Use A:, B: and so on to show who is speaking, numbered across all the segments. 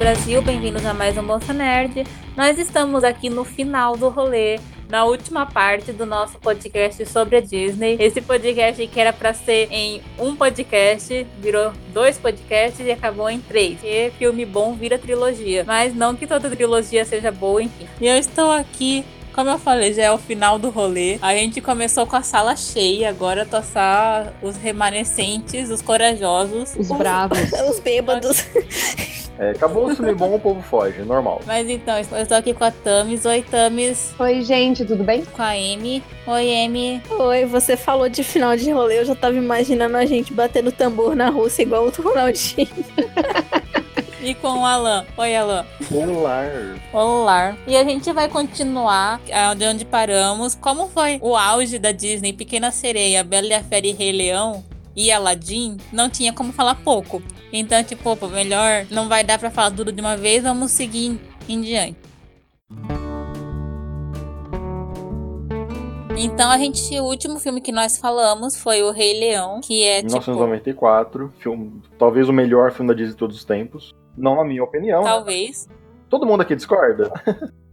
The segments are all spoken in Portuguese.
A: Brasil, bem-vindos a mais um Bolsa Nerd. Nós estamos aqui no final do rolê, na última parte do nosso podcast sobre a Disney. Esse podcast que era para ser em um podcast, virou dois podcasts e acabou em três. E filme bom vira trilogia, mas não que toda trilogia seja boa, enfim. E eu estou aqui como eu falei, já é o final do rolê. A gente começou com a sala cheia, agora tô só os remanescentes, os corajosos.
B: Os bravos.
C: Os bêbados.
D: É, acabou o filme bom, o povo foge, normal.
A: Mas então, eu tô aqui com a Tamis. Oi, Tamis.
B: Oi, gente, tudo bem?
A: Com a Amy. Oi, Amy.
C: Oi, você falou de final de rolê, eu já tava imaginando a gente batendo tambor na Rússia igual o Ronaldinho.
A: E com o Alan. Oi, Alan.
D: Olá.
A: Olá. E a gente vai continuar de onde paramos. Como foi o auge da Disney? Pequena Sereia, Bela e a Fera e Rei Leão e Aladdin, não tinha como falar pouco. Então, tipo, pô, melhor não vai dar para falar tudo de uma vez, vamos seguir em diante. Então a gente, o último filme que nós falamos foi o Rei Leão, que é
D: 1994, tipo... filme, talvez o melhor filme da Disney de todos os tempos. Não na minha opinião.
A: Talvez.
D: Todo mundo aqui discorda?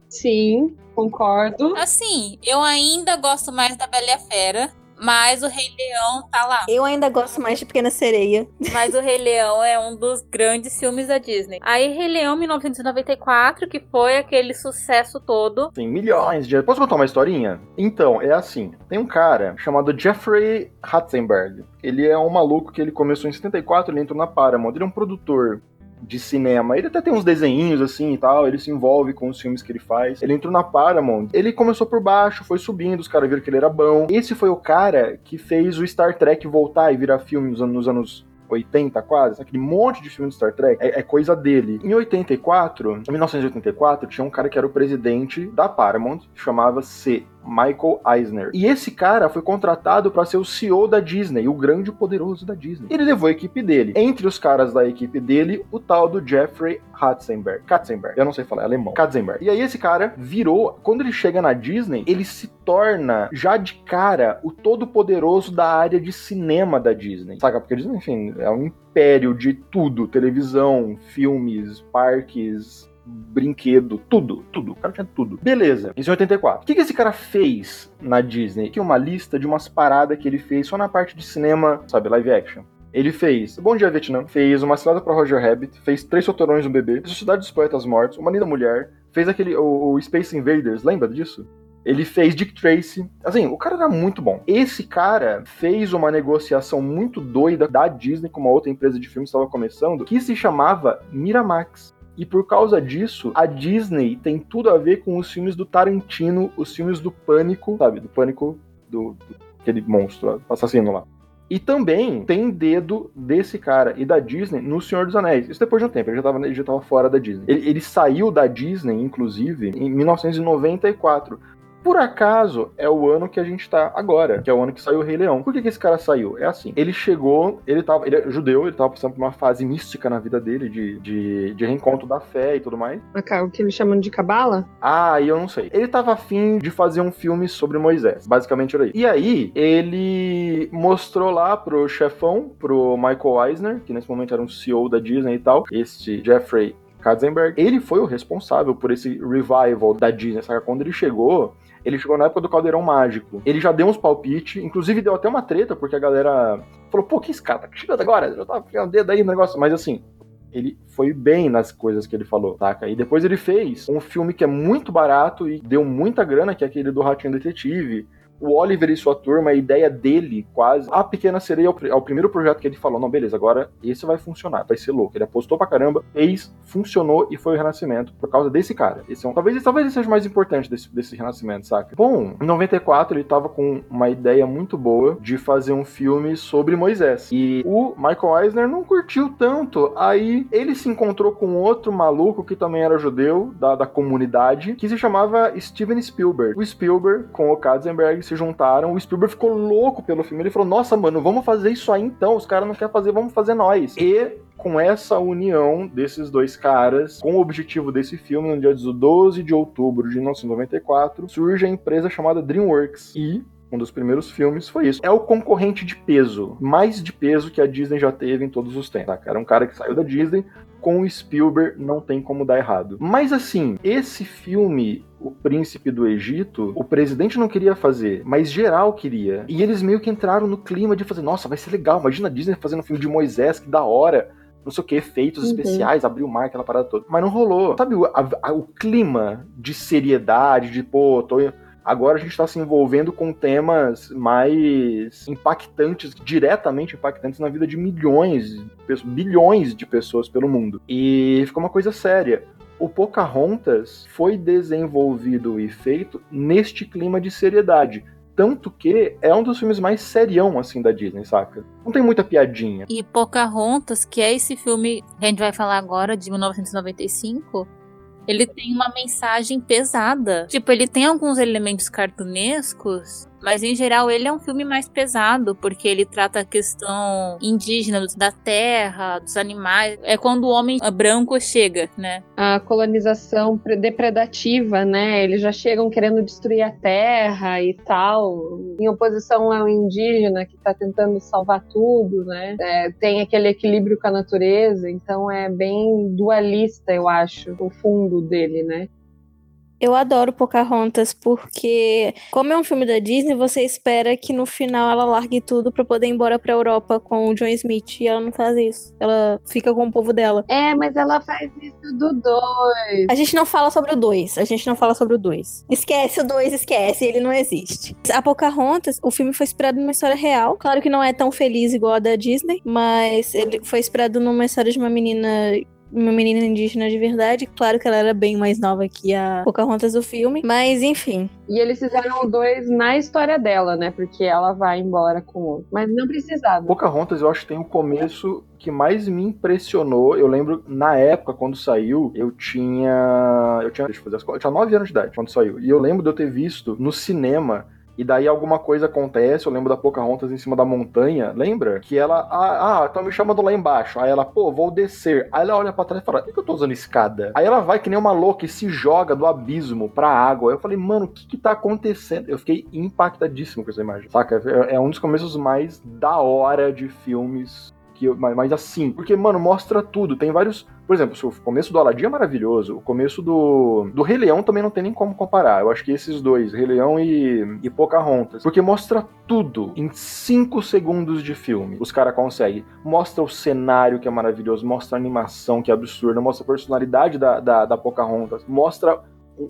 B: Sim, concordo.
A: Assim, eu ainda gosto mais da Bela e a Fera. Mas o Rei Leão tá lá.
C: Eu ainda gosto mais de Pequena Sereia.
A: Mas o Rei Leão é um dos grandes filmes da Disney. Aí Rei Leão 1994, que foi aquele sucesso todo.
D: Tem milhões de. Posso contar uma historinha? Então, é assim. Tem um cara chamado Jeffrey Hatzenberg. Ele é um maluco que ele começou em 74, ele entrou na Paramount. Ele é um produtor de cinema. Ele até tem uns desenhinhos assim e tal, ele se envolve com os filmes que ele faz. Ele entrou na Paramount, ele começou por baixo, foi subindo, os caras viram que ele era bom. Esse foi o cara que fez o Star Trek voltar e virar filme nos anos, nos anos 80 quase, aquele monte de filme de Star Trek, é, é, coisa dele. Em 84, em 1984, tinha um cara que era o presidente da Paramount, chamava-se Michael Eisner. E esse cara foi contratado para ser o CEO da Disney, o grande poderoso da Disney. Ele levou a equipe dele. Entre os caras da equipe dele, o tal do Jeffrey Katzenberg. Katzenberg, eu não sei falar, é alemão. Katzenberg. E aí esse cara virou, quando ele chega na Disney, ele se torna já de cara o todo poderoso da área de cinema da Disney. Saca? Porque a Disney, enfim, é um império de tudo, televisão, filmes, parques, brinquedo, tudo, tudo. O cara tinha tudo. Beleza, isso em 84. O que, que esse cara fez na Disney? Aqui uma lista de umas paradas que ele fez só na parte de cinema, sabe, live action. Ele fez Bom Dia Vietnã, fez Uma Cilada para Roger Rabbit, fez Três Sotorões um Bebê, Sociedade dos Poetas Mortos, Uma Linda Mulher, fez aquele o, o Space Invaders, lembra disso? Ele fez Dick Tracy. Assim, o cara era muito bom. Esse cara fez uma negociação muito doida da Disney com uma outra empresa de filmes que estava começando, que se chamava Miramax. E por causa disso, a Disney tem tudo a ver com os filmes do Tarantino, os filmes do Pânico, sabe? Do Pânico, do, do aquele monstro, assassino lá. E também tem dedo desse cara e da Disney no Senhor dos Anéis. Isso depois de um tempo, ele já estava já tava fora da Disney. Ele, ele saiu da Disney, inclusive, em 1994 por acaso é o ano que a gente tá agora, que é o ano que saiu o Rei Leão. Por que, que esse cara saiu? É assim, ele chegou, ele tava, ele é judeu, ele tava passando por uma fase mística na vida dele, de, de, de reencontro da fé e tudo mais.
B: O que eles chamam de cabala?
D: Ah, eu não sei. Ele tava afim de fazer um filme sobre Moisés, basicamente era isso. E aí, ele mostrou lá pro chefão, pro Michael Eisner, que nesse momento era um CEO da Disney e tal, este Jeffrey Katzenberg, ele foi o responsável por esse revival da Disney, sabe? Quando ele chegou, ele chegou na época do Caldeirão Mágico. Ele já deu uns palpites, inclusive deu até uma treta, porque a galera falou, pô, que esse cara tá chegando agora? Já tava ficando o dedo aí no negócio. Mas assim, ele foi bem nas coisas que ele falou, saca? E depois ele fez um filme que é muito barato e deu muita grana, que é aquele do Ratinho Detetive o Oliver e sua turma, a ideia dele, quase. A Pequena Sereia é, é o, primeiro projeto que ele falou: não, beleza, agora esse vai funcionar, vai ser louco. Ele apostou pra caramba, fez, funcionou e foi o renascimento por causa desse cara. Esse é um, talvez, talvez ele seja o mais importante desse, desse renascimento, saca? Bom, em 94 ele tava com uma ideia muito boa de fazer um filme sobre Moisés. E o Michael Eisner não curtiu tanto. Aí ele se encontrou com outro maluco que também era judeu, da, da comunidade, que se chamava Steven Spielberg. O Spielberg, com o Katzenberg, se juntaram, o Spielberg ficou louco pelo filme. Ele falou: Nossa, mano, vamos fazer isso aí então. Os caras não querem fazer, vamos fazer nós. E com essa união desses dois caras, com o objetivo desse filme, no dia 12 de outubro de 1994, surge a empresa chamada DreamWorks. E um dos primeiros filmes foi isso. É o concorrente de peso, mais de peso que a Disney já teve em todos os tempos. Tá? Era um cara que saiu da Disney, com o Spielberg não tem como dar errado. Mas assim, esse filme, O Príncipe do Egito, o presidente não queria fazer, mas geral queria. E eles meio que entraram no clima de fazer, nossa, vai ser legal, imagina a Disney fazendo um filme de Moisés, que da hora não sei o que, efeitos
B: Uhum.
D: especiais, abrir o mar, aquela parada toda. Mas não rolou. Sabe o, a- a- o clima de seriedade, de pô, tô. Agora a gente tá se envolvendo com temas mais impactantes, diretamente impactantes na vida de milhões, bilhões de pessoas pelo mundo. E ficou uma coisa séria. O Pocahontas foi desenvolvido e feito neste clima de seriedade. Tanto que é um dos filmes mais serião, assim, da Disney, saca? Não tem muita piadinha.
A: E Pocahontas, que é esse filme que a gente vai falar agora, de 1995, ele tem uma mensagem pesada. Tipo, ele tem alguns elementos cartunescos, mas em geral ele é um filme mais pesado, porque ele trata a questão indígena da terra, dos animais. É quando o homem branco chega, né?
B: A colonização pre- depredativa, né? Eles já chegam querendo destruir a terra e tal, em oposição ao indígena que tá tentando salvar tudo, né? É, tem aquele equilíbrio com a natureza, então é bem dualista, eu acho, o fundo dele, né?
C: Eu adoro Pocahontas porque, como é um filme da Disney, você espera que no final ela largue tudo pra poder ir embora pra Europa com o John Smith. E ela não faz isso. Ela fica com o povo dela.
B: É, mas ela faz isso do dois.
C: A gente não fala sobre o 2. A gente não fala sobre o 2. Esquece o 2, esquece. Ele não existe. A Pocahontas, o filme foi inspirado numa história real. Claro que não é tão feliz igual a da Disney, mas ele foi inspirado numa história de uma menina. Uma menina indígena de verdade. Claro que ela era bem mais nova que a Pocahontas do filme. Mas, enfim.
B: E eles fizeram o dois na história dela, né? Porque ela vai embora com o outro. Mas não precisava.
D: Pocahontas, eu acho que tem o começo que mais me impressionou. Eu lembro, na época, quando saiu, eu tinha. Eu tinha. Deixa eu fazer as contas. Eu tinha 9 anos de idade quando saiu. E eu lembro de eu ter visto no cinema. E daí alguma coisa acontece, eu lembro da Pocahontas em cima da montanha, lembra? Que ela, ah, ah, estão me chamando lá embaixo. Aí ela, pô, vou descer. Aí ela olha pra trás e fala, por que eu tô usando escada? Aí ela vai que nem uma louca e se joga do abismo pra água. Eu falei, mano, o que que tá acontecendo? Eu fiquei impactadíssimo com essa imagem, saca? É, é um dos começos mais da hora de filmes que eu, mas, mas assim, porque, mano, mostra tudo. Tem vários. Por exemplo, o começo do Aladdin é maravilhoso. O começo do, do Rei Leão também não tem nem como comparar. Eu acho que esses dois, Rei Leão e, e Pocahontas. Porque mostra tudo em 5 segundos de filme. Os caras conseguem. Mostra o cenário que é maravilhoso, mostra a animação que é absurda, mostra a personalidade da, da, da Pocahontas, mostra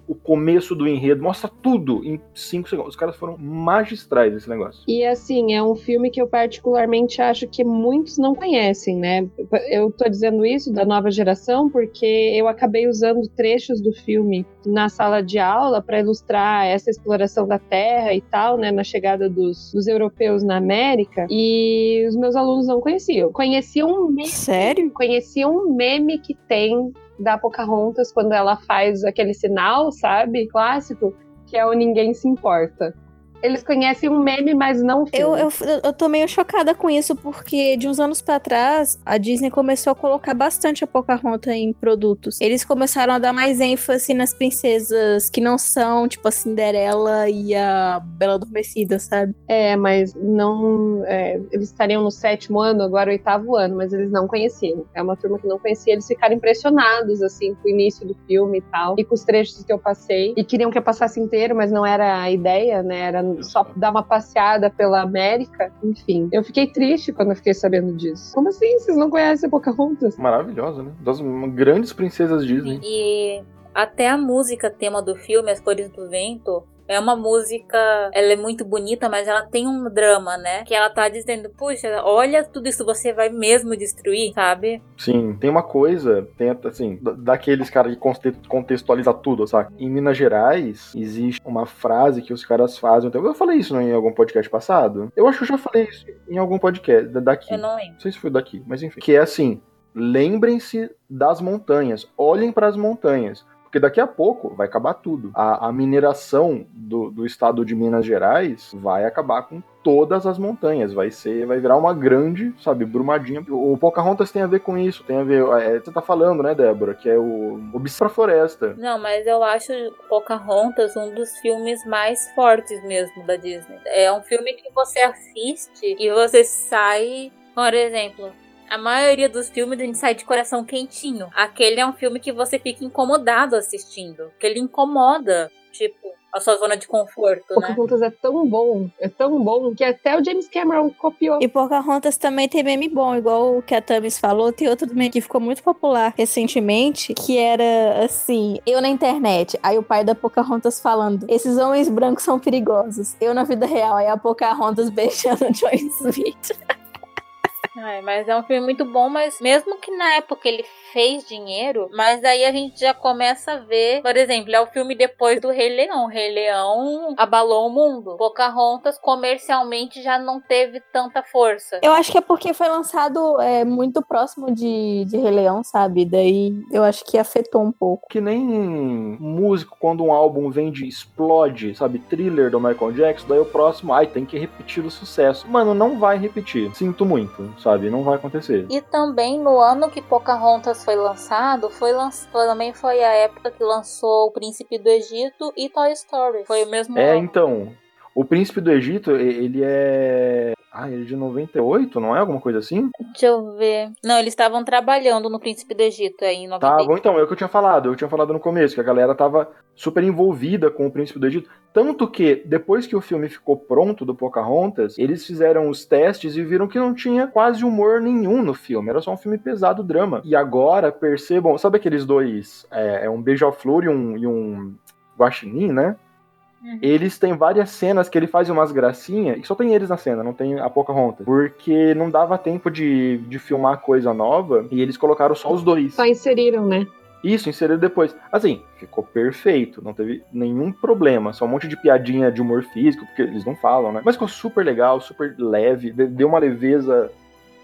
D: o- começo do enredo, mostra tudo em 5 segundos. Os caras foram magistrais nesse negócio.
B: E assim, é um filme que eu particularmente acho que muitos não conhecem, né? Eu tô dizendo isso da nova geração porque eu acabei usando trechos do filme na sala de aula para ilustrar essa exploração da terra e tal, né? Na chegada dos, dos europeus na América. E os meus alunos não conheciam. Conheciam um meme,
C: Sério?
B: conheciam um meme que tem da Pocahontas quando ela faz aquele sinal, sabe? Clássico, que é o Ninguém Se Importa. Eles conhecem um meme, mas não o filme.
C: Eu, eu, eu tô meio chocada com isso, porque de uns anos pra trás, a Disney começou a colocar bastante a Pocahontas em produtos. Eles começaram a dar mais ênfase nas princesas que não são, tipo, a Cinderela e a Bela Adormecida, sabe?
B: É, mas não. é, eles estariam no sétimo ano, agora oitavo ano, mas eles não conheciam. É uma turma que não conhecia. Eles ficaram impressionados, assim, com o início do filme e tal, e com os trechos que eu passei. E queriam que eu passasse inteiro, mas não era a ideia, né? Era só dar uma passeada pela América. Enfim, eu fiquei triste quando eu fiquei sabendo disso. Como assim? Vocês não conhecem a Pocahontas?
D: Maravilhosa, né? Das grandes princesas Disney.
A: E até a música tema do filme, As Cores do Vento, é uma música, ela é muito bonita, mas ela tem um drama, né? Que ela tá dizendo, puxa, olha tudo isso, você vai mesmo destruir, sabe?
D: Sim, tem uma coisa, tem assim, da- daqueles caras que conte- contextualiza tudo, sabe? Em Minas Gerais, existe uma frase que os caras fazem. Eu falei isso em algum podcast passado. Eu acho que eu já falei isso em algum podcast da- daqui.
A: Eu não lembro.
D: Não sei se foi daqui, mas enfim. Que é assim: lembrem-se das montanhas, olhem para as montanhas. Porque daqui a pouco vai acabar tudo. A, a mineração do, do estado de Minas Gerais vai acabar com todas as montanhas. Vai ser, vai virar uma grande, sabe, brumadinha. O, Pocahontas tem a ver com isso. Tem a ver. é, você tá falando, né, Débora? Que é o Obs pra Floresta.
A: Não, mas eu acho Pocahontas um dos filmes mais fortes mesmo da Disney. É um filme que você assiste e você sai, por exemplo, A maioria dos filmes a gente sai de coração quentinho. Aquele é um filme que você fica incomodado assistindo. Que ele incomoda. Tipo, a sua zona de conforto, né?
B: Pocahontas é tão bom, é tão bom, que até o James Cameron copiou.
E: E Pocahontas também tem meme bom, igual o que a Tamis falou. Tem outro meme que ficou muito popular recentemente, que era assim, eu na internet, aí o pai da Pocahontas falando, esses homens brancos são perigosos. Eu na vida real, aí a Pocahontas beijando o Joy Smith.
A: É, mas é um filme muito bom, mas mesmo que na época ele fez dinheiro, mas aí a gente já começa a ver, por exemplo, é o filme depois do Rei Leão. O Rei Leão abalou o mundo. Pocahontas comercialmente já não teve tanta força.
E: Eu acho que é porque foi lançado é, muito próximo de, de Rei Leão, sabe? Daí eu acho que afetou um pouco.
D: Que nem músico, quando um álbum vende, explode, sabe? Thriller do Michael Jackson, daí o próximo, ai, tem que repetir o sucesso. Mano, não vai repetir. Sinto muito, sabe? Não vai acontecer.
A: E também no ano que Pocahontas foi lançado, foi lanç... também foi a época que lançou O Príncipe do Egito e Toy Story. Foi o mesmo
D: É,
A: ano.
D: então, o Príncipe do Egito, ele é. Ah, ele é de 98, não é? Alguma coisa assim?
A: Deixa eu ver. Não, eles estavam trabalhando no Príncipe do Egito aí em 90.
D: Tá, bom, então, é o que eu tinha falado. Eu tinha falado no começo, que a galera tava super envolvida com o Príncipe do Egito. Tanto que, depois que o filme ficou pronto do Pocahontas, eles fizeram os testes e viram que não tinha quase humor nenhum no filme. Era só um filme pesado, drama. E agora, percebam, sabe aqueles dois? É, é um beija-flor e um, e um guaxinim, né?
A: Uhum.
D: Eles têm várias cenas que ele faz umas gracinhas, e só tem eles na cena, não tem a Pocahontas. Porque não dava tempo de, de filmar coisa nova, e eles colocaram só os dois.
B: Só inseriram, né?
D: Isso, inseriram depois. Assim, ficou perfeito, não teve nenhum problema. Só um monte de piadinha de humor físico, porque eles não falam, né? Mas ficou super legal, super leve, de- deu uma leveza,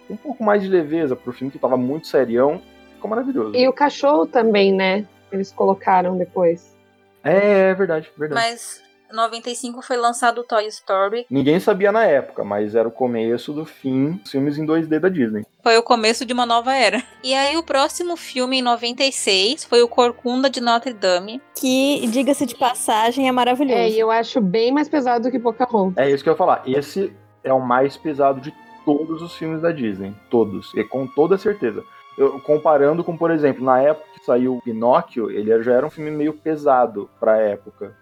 D: um pouco mais de leveza pro filme que tava muito serião. Ficou maravilhoso.
B: E o cachorro também, né? Eles colocaram depois.
D: É, é verdade, verdade.
A: Mas 95 foi lançado o Toy Story.
D: Ninguém sabia na época, mas era o começo do fim dos filmes em 2D da Disney.
A: Foi o começo de uma nova era. E aí o próximo filme em 96 foi o Corcunda de Notre Dame.
E: Que, diga-se de passagem, é maravilhoso.
B: É, e eu acho bem mais pesado do que Pocahontas.
D: É isso que eu ia falar. Esse é o mais pesado de todos os filmes da Disney. Todos. E com toda certeza. Eu, comparando com, por exemplo, na época que saiu Pinóquio, ele já era um filme meio pesado pra época.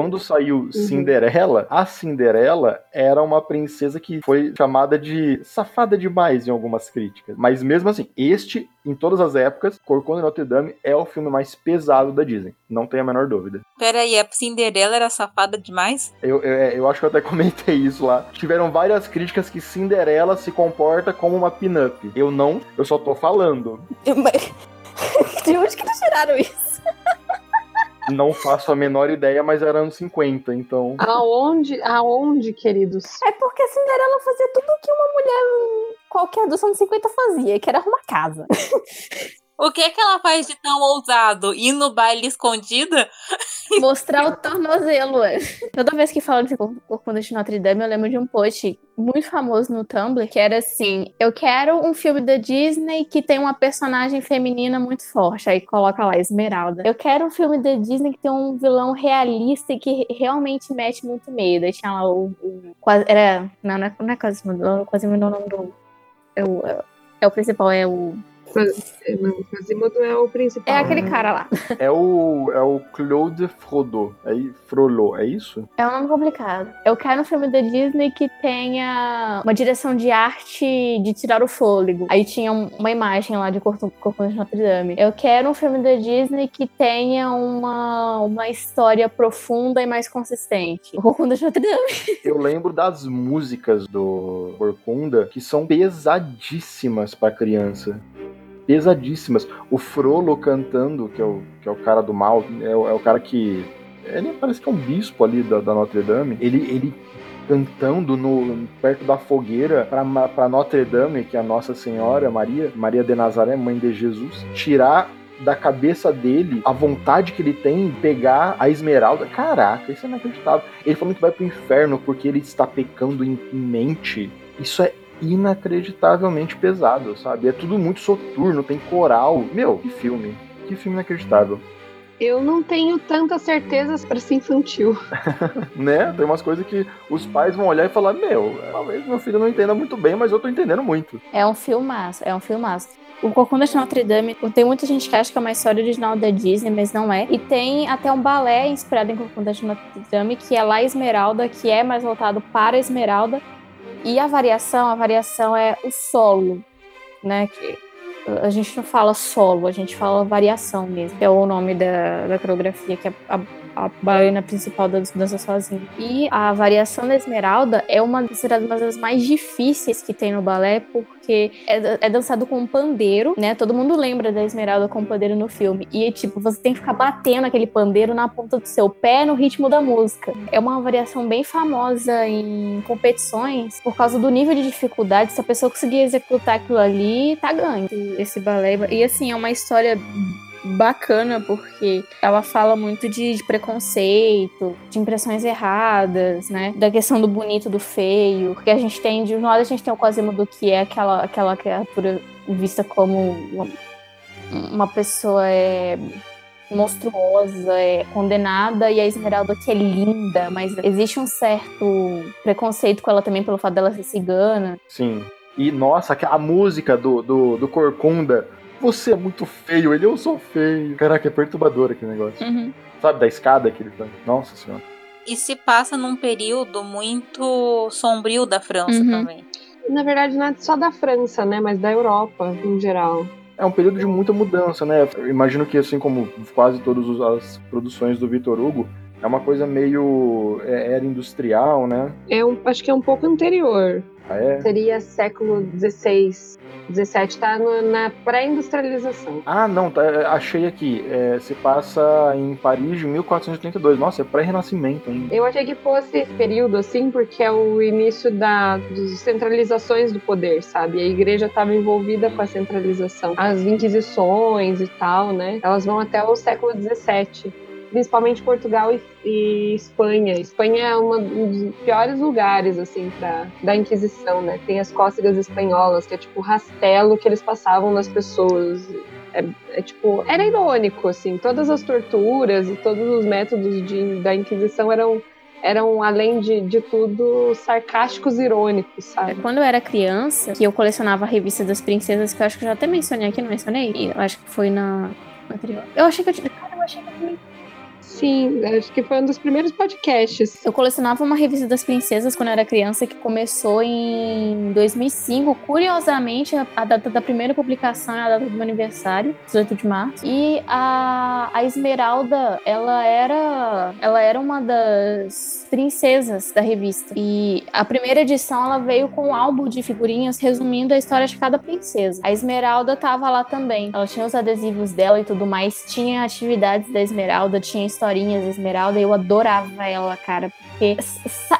D: Quando saiu Cinderela, a Cinderela era uma princesa que foi chamada de safada demais em algumas críticas. Mas mesmo assim, este, em todas as épocas, Corcunda de Notre Dame é o filme mais pesado da Disney. Não tem a menor dúvida.
A: Pera aí, a Cinderela era safada demais?
D: Eu, eu, eu acho que eu até comentei isso lá. Tiveram várias críticas que Cinderela se comporta como uma pin-up. Eu não, eu só tô falando.
E: De onde que eles tiraram isso?
D: Não faço a menor ideia, mas era anos 50, então.
B: Aonde, aonde, queridos?
E: É porque a Cinderela fazia tudo que uma mulher qualquer dos anos 50 fazia, que era arrumar casa.
A: O que é que ela faz de tão ousado? Ir no baile escondida?
E: Mostrar o tornozelo. é. Toda vez que falam de Corcunda de Notre Dame, eu lembro de um post muito famoso no Tumblr, que era assim, eu quero um filme da Disney que tem uma personagem feminina muito forte. Aí coloca lá, Esmeralda. Eu quero um filme da Disney que tem um vilão realista e que realmente mete muito medo. Aí tinha lá o... o quase- era... Não, não é, não é Quasimodo é o nome do... É o, é o principal, é o...
B: Não, Quasimodo é o principal.
E: É aquele cara lá.
D: É o, é o Claude Frodo. É, Frollo, é isso?
E: É um nome complicado. Eu quero um filme da Disney que tenha uma direção de arte de tirar o fôlego. Aí tinha um- uma imagem lá de Corcunda de Notre Dame. Eu quero um filme da Disney que tenha uma, uma história profunda e mais consistente. O Corcunda de Notre Dame.
D: Eu lembro das músicas do Corcunda que são pesadíssimas pra criança. Pesadíssimas. O Frollo cantando, que é o, que é o cara do mal, é o, é o cara que. Ele parece que é um bispo ali da, da Notre Dame. Ele, ele cantando no, perto da fogueira pra Notre Dame, que é a Nossa Senhora Maria, Maria de Nazaré, mãe de Jesus, tirar da cabeça dele a vontade que ele tem em pegar a esmeralda. Caraca, isso é inacreditável. Ele falando que vai pro inferno porque ele está pecando em, em mente. Isso é inacreditavelmente pesado, sabe? É tudo muito soturno, tem coral. Meu, que filme. Que filme inacreditável.
B: Eu não tenho tantas certezas para ser infantil.
D: né? Tem umas coisas que os pais vão olhar e falar: Meu, talvez meu filho não entenda muito bem, mas eu tô entendendo muito.
E: É um filmaço, é um filmaço. O Corcunda de Notre Dame, tem muita gente que acha que é uma história original da Disney, mas não é. E tem até um balé inspirado em Corcunda de Notre Dame, que é La Esmeralda, que é mais voltado para a Esmeralda. E a variação, a variação é o solo, né? Que a gente não fala solo, a gente fala variação mesmo, que é o nome da, da coreografia, que é a, a bailarina principal da dança sozinha. E a variação da Esmeralda é uma, das mais difíceis que tem no balé, porque é, é, dançado com um pandeiro, né? Todo mundo lembra da Esmeralda com pandeiro no filme. E, tipo, você tem que ficar batendo aquele pandeiro na ponta do seu pé no ritmo da música. É uma variação bem famosa em competições por causa do nível de dificuldade. Se a pessoa conseguir executar aquilo ali, tá ganho. Esse balé. E, assim, é uma história bacana porque ela fala muito de, de, preconceito, de impressões erradas, né? Da questão do bonito do feio. Porque a gente tem, de um lado a gente tem o Quasimodo que é aquela, aquela criatura vista como uma, uma pessoa é monstruosa, é condenada, e a Esmeralda que é linda, mas existe um certo preconceito com ela também pelo fato dela ser cigana.
D: Sim. E nossa, a música do, do, do Corcunda você é muito feio, ele eu sou feio. Caraca, é perturbador aquele negócio.
E: Uhum.
D: Sabe, da escada que ele tá. Nossa senhora.
A: E se passa num período muito sombrio da França uhum. também.
B: Na verdade, não é só da França, né? Mas da Europa, em geral.
D: É um período de muita mudança, né? Eu imagino que, assim como quase todas as produções do Vitor Hugo, é uma coisa meio é, era industrial, né?
B: É um, acho que é um pouco anterior.
D: Ah, é?
B: Seria século XVI, XVII, tá no, na pré-industrialização.
D: Ah, não, tá, é, achei aqui. É, se passa em Paris de 1482. Nossa, é pré-renascimento ainda.
B: Eu achei que fosse esse período, assim, porque é o início da, das centralizações do poder, sabe? A igreja estava envolvida com a centralização. As inquisições e tal, né? Elas vão até o século XVII principalmente Portugal e, e, Espanha. Espanha é uma, um dos piores lugares, assim, pra, da Inquisição, né? Tem as cócegas espanholas, que é tipo o rastelo que eles passavam nas pessoas. É, é, tipo, era irônico, assim, todas as torturas e todos os métodos de, da Inquisição eram eram, além de, de tudo, sarcásticos e irônicos, sabe?
E: Quando eu era criança, que eu colecionava a revista das princesas, que eu acho que eu já até mencionei aqui, não mencionei? Eu acho que foi na. Eu achei que eu, cara, eu achei que eu
B: Sim, acho que foi um dos primeiros podcasts.
E: Eu colecionava uma revista das princesas quando eu era criança, que começou em 2005. Curiosamente, a data da primeira publicação é a data do meu aniversário, 18 de março. E a, a Esmeralda, ela era, ela era uma das princesas da revista. E a primeira edição, ela veio com um álbum de figurinhas resumindo a história de cada princesa. A Esmeralda tava lá também. Ela tinha os adesivos dela e tudo mais. Tinha atividades da Esmeralda, tinha história historinhas Esmeralda, eu adorava ela, cara, porque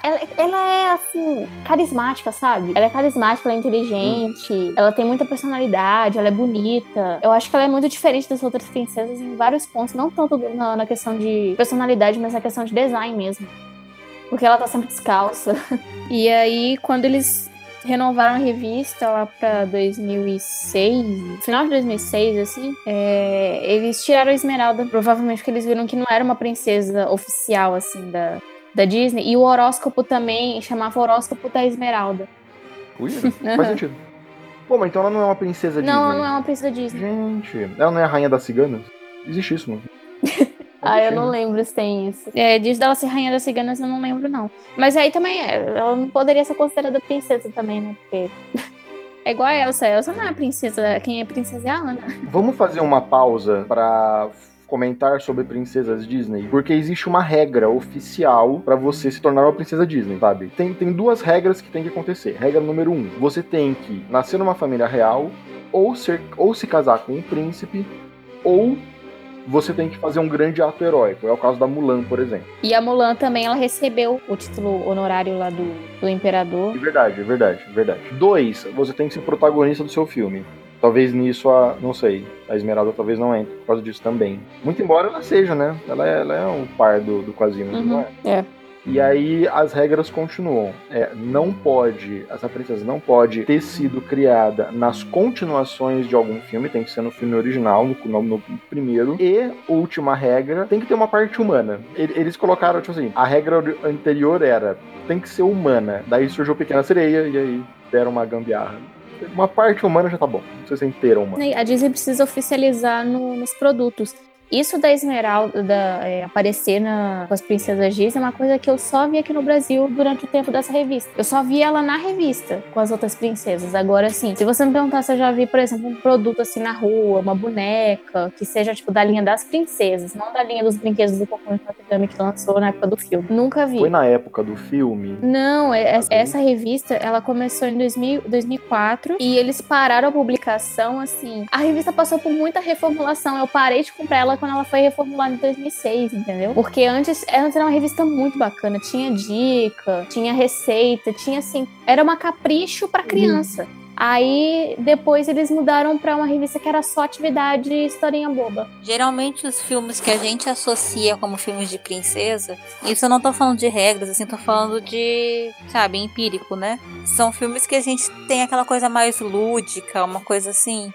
E: ela, ela, é, assim, carismática, sabe? Ela é carismática, ela é inteligente, hum. ela tem muita personalidade, ela é bonita. Eu acho que ela é muito diferente das outras princesas em vários pontos, não tanto na, na questão de personalidade, mas na questão de design mesmo. Porque ela tá sempre descalça. E aí, quando eles renovaram a revista lá pra 2006, final de 2006, assim, é, eles tiraram a Esmeralda, provavelmente porque eles viram que não era uma princesa oficial, assim, da, da Disney, e o horóscopo também chamava horóscopo da Esmeralda.
D: Ui, faz sentido. Pô, mas então ela não é uma princesa Disney?
E: Não, ela não é uma princesa Disney.
D: Gente, ela não é a rainha das ciganas? Existe isso, mano.
E: Ah, eu não lembro se tem isso. É, diz dela ser rainha das ciganas, eu não lembro, não. Mas aí também, é, ela não poderia ser considerada princesa também, né? Porque. É igual a Elsa. A Elsa não é princesa. Quem é princesa é a Ana.
D: Vamos fazer uma pausa para comentar sobre princesas Disney, porque existe uma regra oficial para você se tornar uma princesa Disney, sabe? Tem, tem duas regras que tem que acontecer. Regra número um: você tem que nascer numa família real, ou, ser, ou se casar com um príncipe, ou você tem que fazer um grande ato heróico. É o caso da Mulan, por exemplo.
E: E a Mulan também, ela recebeu o título honorário lá do, do imperador.
D: É verdade, é verdade, é verdade. Dois, você tem que ser protagonista do seu filme. Talvez nisso a. Não sei. A Esmeralda talvez não entre por causa disso também. Muito embora ela seja, né? Ela é, ela é um par do, do Quasimodo,
E: uhum,
D: não é?
E: É.
D: E aí as regras continuam. É, não pode, essa princesa não pode ter sido criada nas continuações de algum filme, tem que ser no filme original, no, no, no primeiro. E última regra, tem que ter uma parte humana. Eles colocaram, tipo assim, a regra anterior era tem que ser humana. Daí surgiu Pequena Sereia e aí deram uma gambiarra uma parte humana já tá bom. Não precisa ser inteira humana.
E: A Disney precisa oficializar no, nos produtos. Isso da Esmeralda da, é, aparecer na, com as princesas Disney é uma coisa que eu só vi aqui no Brasil durante o tempo dessa revista. Eu só vi ela na revista com as outras princesas. Agora, sim, se você me perguntar se eu já vi, por exemplo, um produto assim na rua, uma boneca, que seja tipo da linha das princesas, não da linha dos brinquedos do Cocô Notre que lançou na época do filme. Nunca vi.
D: Foi na época do filme?
E: Não, é, é essa revista ela começou em 2000, 2004 e eles pararam a publicação assim. A revista passou por muita reformulação. Eu parei de comprar ela quando ela foi reformulada em 2006, entendeu? Porque antes, antes era uma revista muito bacana, tinha dica, tinha receita, tinha assim, era uma capricho para criança. Uhum. Aí depois eles mudaram para uma revista que era só atividade e historinha boba.
A: Geralmente os filmes que a gente associa como filmes de princesa, isso eu não tô falando de regras, assim, tô falando de, sabe, empírico, né? São filmes que a gente tem aquela coisa mais lúdica, uma coisa assim.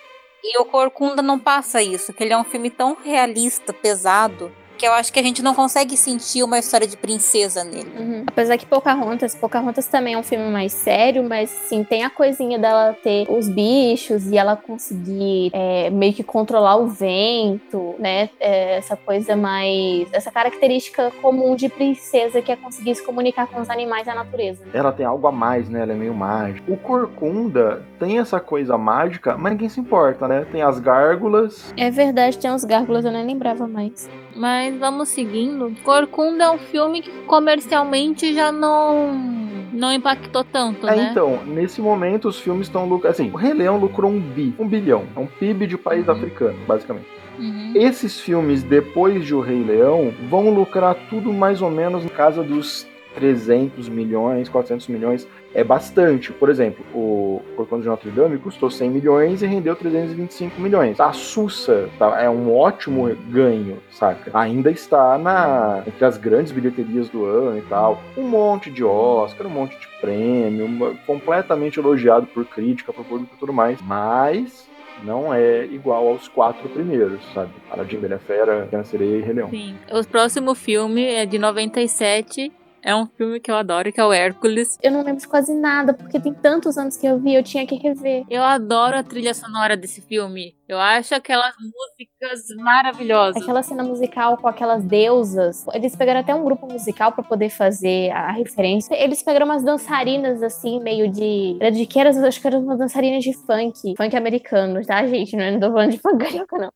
A: E o Corcunda não passa isso, que ele é um filme tão realista, pesado, que eu acho que a gente não consegue sentir uma história de princesa nele.
E: Uhum. Apesar que Pocahontas, Pocahontas também é um filme mais sério, mas sim, tem a coisinha dela ter os bichos e ela conseguir é, meio que controlar o vento, né? É, essa coisa mais. essa característica comum de princesa que é conseguir se comunicar com os animais da natureza.
D: Ela tem algo a mais, né? Ela é meio mágica. O Corcunda tem essa coisa mágica, mas ninguém se importa, né? Tem as gárgulas.
E: É verdade, tem os gárgulas, eu nem lembrava mais.
A: Mas vamos seguindo. Corcunda é um filme que comercialmente já não não impactou tanto,
D: é,
A: né?
D: Então, nesse momento os filmes estão lucrando. Assim, o Rei Leão lucrou um bi, um bilhão. É um PIB de país uhum. africano, basicamente. Uhum. Esses filmes, depois de O Rei Leão, vão lucrar tudo mais ou menos em casa dos 300 milhões, 400 milhões é bastante. Por exemplo, o Corcunda de Notre Dame custou 100 milhões e rendeu 325 milhões. A Sussa tá, é um ótimo ganho, saca? Ainda está na entre as grandes bilheterias do ano e tal. Um monte de Oscar, um monte de prêmio, uma, completamente elogiado por crítica, por público e tudo mais. Mas não é igual aos quatro primeiros, sabe? Aladdin, Bela Fera, Pequena Sereia e Rei Leão.
A: Sim. O próximo filme é de 97 é um filme que eu adoro, que é o Hércules.
E: Eu não lembro de quase nada, porque tem tantos anos que eu vi, eu tinha que rever.
A: Eu adoro a trilha sonora desse filme. Eu acho aquelas músicas maravilhosas.
E: Aquela cena musical com aquelas deusas. Eles pegaram até um grupo musical para poder fazer a referência. Eles pegaram umas dançarinas assim, meio de. Era de que eram? Acho que eram umas dançarinas de funk. Funk americano, tá, gente? Não, é, não tô falando de funk carioca, não.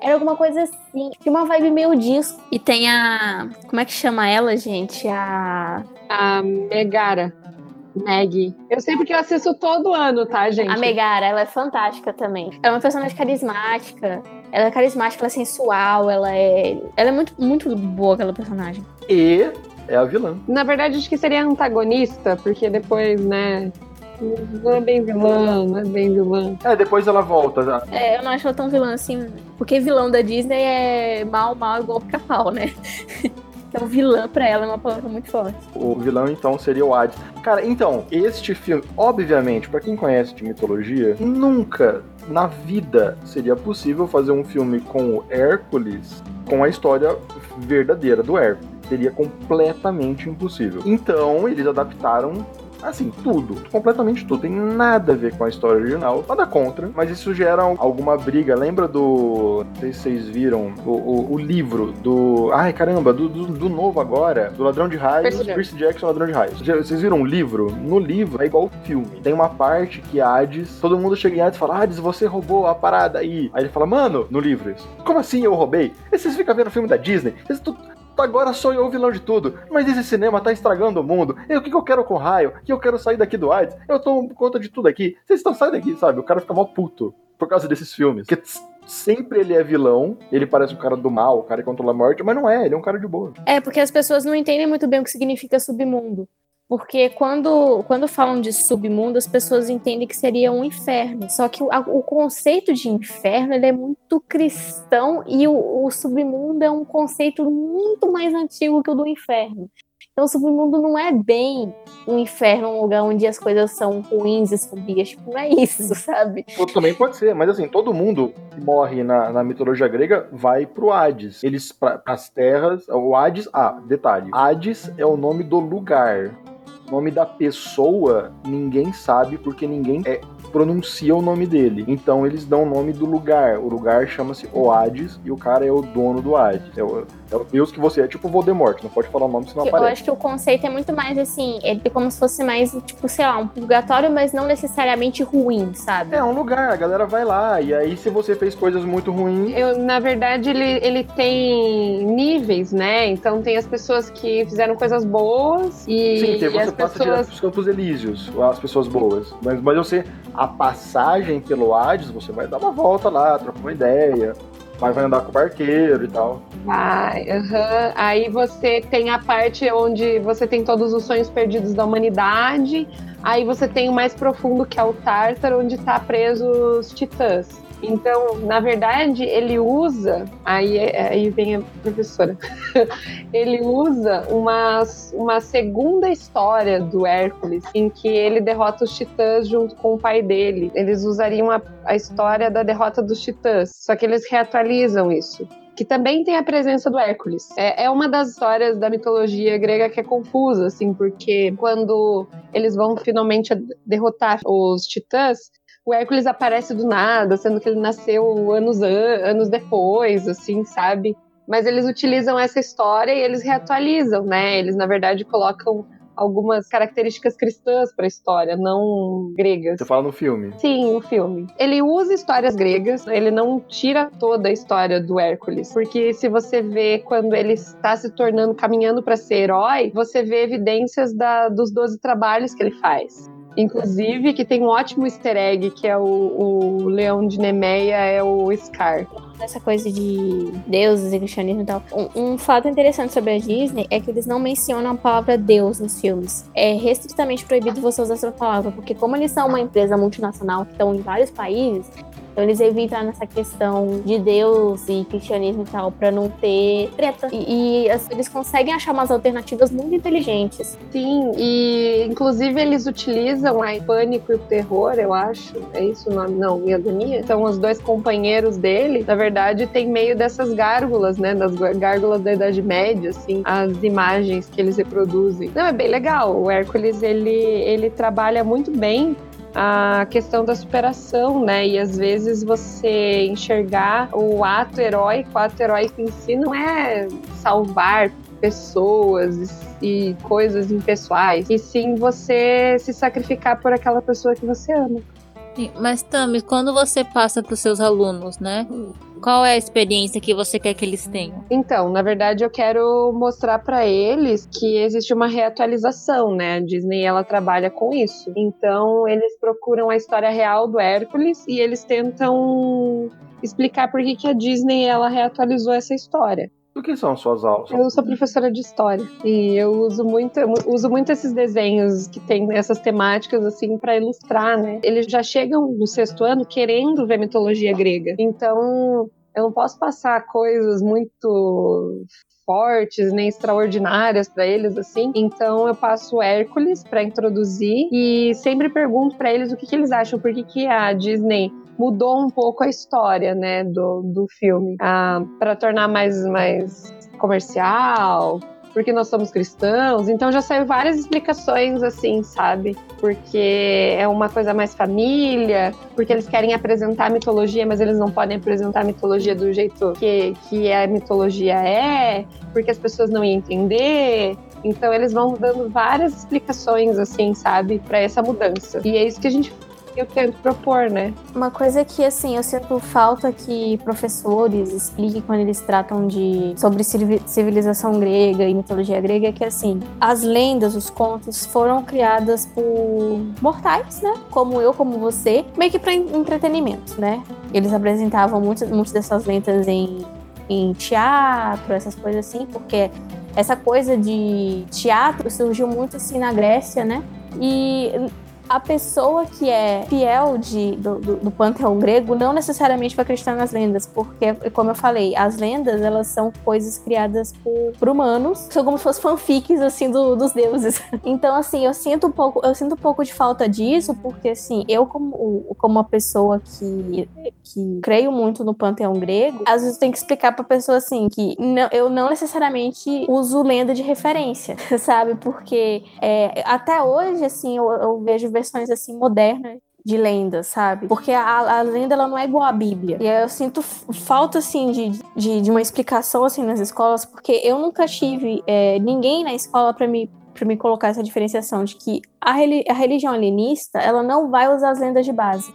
E: Era alguma coisa assim. Tinha uma vibe meio disco. E tem a. Como é que chama ela, gente? A.
B: A Megara. Meg. Eu sei porque eu assisto todo ano, tá, gente?
E: A Megara, ela é fantástica também. Ela é uma personagem carismática. Ela é carismática, ela é sensual, ela é. Ela é muito, muito boa, aquela personagem.
D: E é a vilã.
B: Na verdade, acho que seria antagonista, porque depois, né, não é bem vilã, não é bem vilã.
D: É, depois ela volta já.
E: É, eu não acho ela tão vilã assim. Porque vilão da Disney é mal, mal igual pica-pau, né? Então, vilã pra ela é uma palavra muito forte.
D: O vilão, então, seria o Hades. Cara, então, este filme, obviamente, para quem conhece de mitologia, nunca na vida seria possível fazer um filme com o Hércules com a história verdadeira do Hércules. Seria completamente impossível. Então, eles adaptaram Assim, tudo. Completamente tudo. Tem nada a ver com a história original. Nada contra. Mas isso gera alguma briga. Lembra do. Não sei se vocês viram. O, o, o livro do. Ai, caramba, do, do, do, novo agora. Do Ladrão de Raios. Percy, Percy Jackson, Ladrão de Raios. Vocês viram o livro? No livro é igual o filme. Tem uma parte que Hades. Todo mundo chega em Hades e fala: Hades, você roubou a parada aí. Aí ele fala: Mano, no livro isso. Como assim eu roubei? E vocês ficam vendo o filme da Disney? Vocês agora sou eu o vilão de tudo. Mas esse cinema tá estragando o mundo. E o que, que eu quero com raio? Que eu quero sair daqui do AIDS? Eu tomo conta de tudo aqui. Vocês estão saindo daqui, sabe? O cara fica mal puto por causa desses filmes. Porque sempre ele é vilão, ele parece um cara do mal, o cara que controla a morte, mas não é, ele é um cara de boa.
E: É, porque as pessoas não entendem muito bem o que significa submundo. Porque quando, quando falam de submundo, as pessoas entendem que seria um inferno. Só que o, o conceito de inferno é muito cristão e o, o submundo é um conceito muito mais antigo que o do inferno.
C: Então o submundo não é bem um inferno, um lugar onde as coisas são ruins e sombrias. Tipo, não é isso, sabe?
D: Também pode ser, mas assim, todo mundo que morre na, na mitologia grega vai pro Hades. Eles, pra, pras terras, o Hades, ah, detalhe, Hades é o nome do lugar. Nome da pessoa ninguém sabe porque ninguém é, pronuncia o nome dele. Então eles dão o nome do lugar. O lugar chama-se Oades e o cara é o dono do Hades. É o, é o Deus que você é, tipo Voldemort, não pode falar o nome senão
E: Eu
D: aparece.
E: acho que o conceito é muito mais assim, é como se fosse mais, tipo, sei lá, um purgatório, mas não necessariamente ruim, sabe?
D: É um lugar, a galera vai lá, e aí se você fez coisas muito ruins.
B: Eu, na verdade, ele, ele tem níveis, né? Então tem as pessoas que fizeram coisas boas e,
D: Sim, tem,
B: e
D: você
B: as
D: passa
B: pessoas.
D: direto pros Campos Elíseos, as pessoas boas. Mas, mas você, a passagem pelo Hades, você vai dar uma volta lá, trocar uma ideia, mas vai andar com o barqueiro e tal.
B: Vai, aham. Aí você tem a parte onde você tem todos os sonhos perdidos da humanidade. Aí você tem o mais profundo, que é o Tártaro, onde tá preso os titãs. Então, na verdade, ele usa. Aí, aí vem a professora. ele usa uma, uma segunda história do Hércules, em que ele derrota os titãs junto com o pai dele. Eles usariam a, a história da derrota dos titãs, só que eles reatualizam isso que também tem a presença do Hércules. É, é, uma das histórias da mitologia grega que é confusa, assim, porque quando eles vão finalmente derrotar os titãs, o Hércules aparece do nada, sendo que ele nasceu anos, anos depois, assim, sabe? Mas eles utilizam essa história e eles reatualizam, né? Eles, na verdade, colocam algumas características cristãs para a história, não gregas.
D: Você fala no filme?
B: Sim, no filme. Ele usa histórias gregas, ele não tira toda a história do Hércules, porque se você vê quando ele está se tornando, caminhando para ser herói, você vê evidências da, dos 12 trabalhos que ele faz. Inclusive, que tem um ótimo easter egg, que é o, o leão de Nemeia, é o Scar.
E: Essa coisa de deuses e cristianismo e tal. Um, um, fato interessante sobre a Disney é que eles não mencionam a palavra Deus nos filmes. É restritamente proibido você usar essa palavra, porque como eles são uma empresa multinacional que estão em vários países, então eles evitam nessa questão de Deus e cristianismo e tal, pra não ter treta. E, e eles conseguem achar umas alternativas muito inteligentes.
B: Sim, e inclusive eles utilizam a Pânico e o Terror, eu acho. É isso o nome? Não, e Agonia. São os dois companheiros dele. Na verdade, tem meio dessas gárgulas, né? Das gárgulas da Idade Média, assim, as imagens que eles reproduzem. Não, é bem legal. O Hércules, ele, ele trabalha muito bem a questão da superação, né? E às vezes você enxergar o ato heróico, o ato heróico em si não é salvar pessoas e coisas impessoais, e sim você se sacrificar por aquela pessoa que você ama.
A: Mas Tami, quando você passa para os seus alunos, né? Qual é a experiência que você quer que eles tenham?
B: Então, na verdade, eu quero mostrar para eles que existe uma reatualização, né? A Disney ela trabalha com isso. Então, eles procuram a história real do Hércules e eles tentam explicar por que, que a Disney ela reatualizou essa história.
D: O que são suas aulas?
B: Eu sou professora de história e eu uso muito, eu uso muito esses desenhos que tem essas temáticas assim para ilustrar, né? Eles já chegam no sexto ano querendo ver mitologia grega. Então, eu não posso passar coisas muito fortes nem extraordinárias para eles assim. Então eu passo Hércules para introduzir e sempre pergunto para eles o que, que, eles acham, por que, que a Disney mudou um pouco a história, né, do, do filme, ah, para tornar mais mais comercial, porque nós somos cristãos. Então já saiu várias explicações assim, sabe? Porque é uma coisa mais família, porque eles querem apresentar a mitologia, mas eles não podem apresentar a mitologia do jeito que, que a mitologia é, porque as pessoas não iam entender. Então eles vão dando várias explicações assim, sabe, para essa mudança. E é isso que a gente eu tento propor, né?
E: Uma coisa que, assim, eu sinto falta que professores expliquem quando eles tratam de sobre civilização grega e mitologia grega é que, assim, as lendas, os contos foram criadas por mortais, né? Como eu, como você, meio que para entretenimento, né? Eles apresentavam muitas, muitas dessas lendas em, em teatro, essas coisas assim, porque essa coisa de teatro surgiu muito assim na Grécia, né? E a pessoa que é fiel de, do, do, do, panteão grego não necessariamente vai acreditar nas lendas, porque, como eu falei, as lendas elas são coisas criadas por, por humanos, são como se fossem fanfics assim do, dos deuses. Então, assim, eu sinto um pouco, eu sinto um pouco de falta disso, porque assim, eu como, como uma pessoa que, que creio muito no panteão grego, às vezes tem que explicar pra pessoa assim que não, eu não necessariamente uso lenda de referência, sabe? Porque é, até hoje, assim, eu, eu vejo versões assim modernas de lenda, sabe? Porque a, a, lenda ela não é igual à Bíblia. E eu sinto falta, assim, de, de, de, uma explicação, assim, nas escolas, porque eu nunca tive é, ninguém na escola para me para me colocar essa diferenciação de que a, a religião alienista ela não vai usar as lendas de base.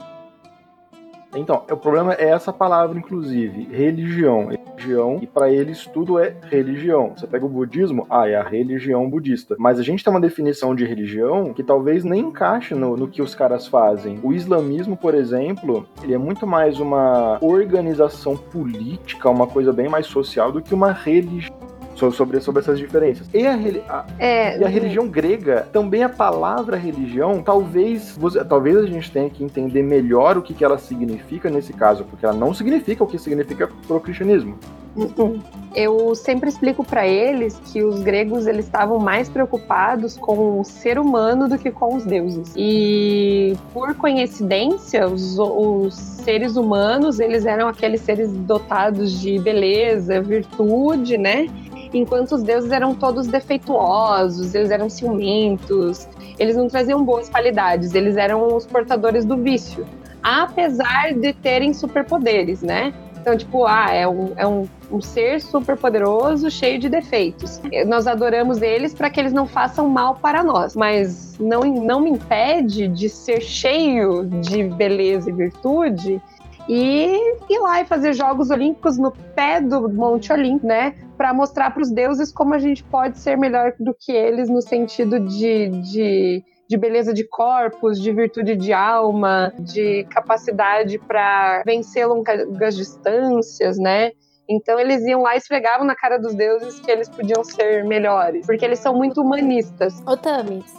D: Então, o problema é essa palavra, inclusive, religião. Religião, e para eles tudo é religião. Você pega o budismo, ah, é a religião budista. Mas a gente tem uma definição de religião que talvez nem encaixe no, no que os caras fazem. O islamismo, por exemplo, ele é muito mais uma organização política, uma coisa bem mais social do que uma religião sobre, sobre essas diferenças. E a, a, é, e a religião grega, também a palavra religião, talvez, talvez a gente tenha que entender melhor o que, que ela significa nesse caso, porque ela não significa o que significa pro cristianismo.
B: Uh-uh. Eu sempre explico para eles que os gregos eles estavam mais preocupados com o ser humano do que com os deuses. E por coincidência, os, os seres humanos eles eram aqueles seres dotados de beleza, virtude, né? Enquanto os deuses eram todos defeituosos, eles eram ciumentos, eles não traziam boas qualidades, eles eram os portadores do vício, apesar de terem superpoderes, né? Então, tipo, ah, é um, é um, um ser super poderoso, cheio de defeitos. Nós adoramos eles para que eles não façam mal para nós, mas não, não me impede de ser cheio de beleza e virtude e ir lá e fazer Jogos Olímpicos no pé do Monte Olimpo, né? Para mostrar para os deuses como a gente pode ser melhor do que eles no sentido de, de, de beleza de corpos, de virtude de alma, de capacidade para vencer longas distâncias, né? Então eles iam lá e esfregavam na cara dos deuses que eles podiam ser melhores, porque eles são muito humanistas.
E: Ô Tamis,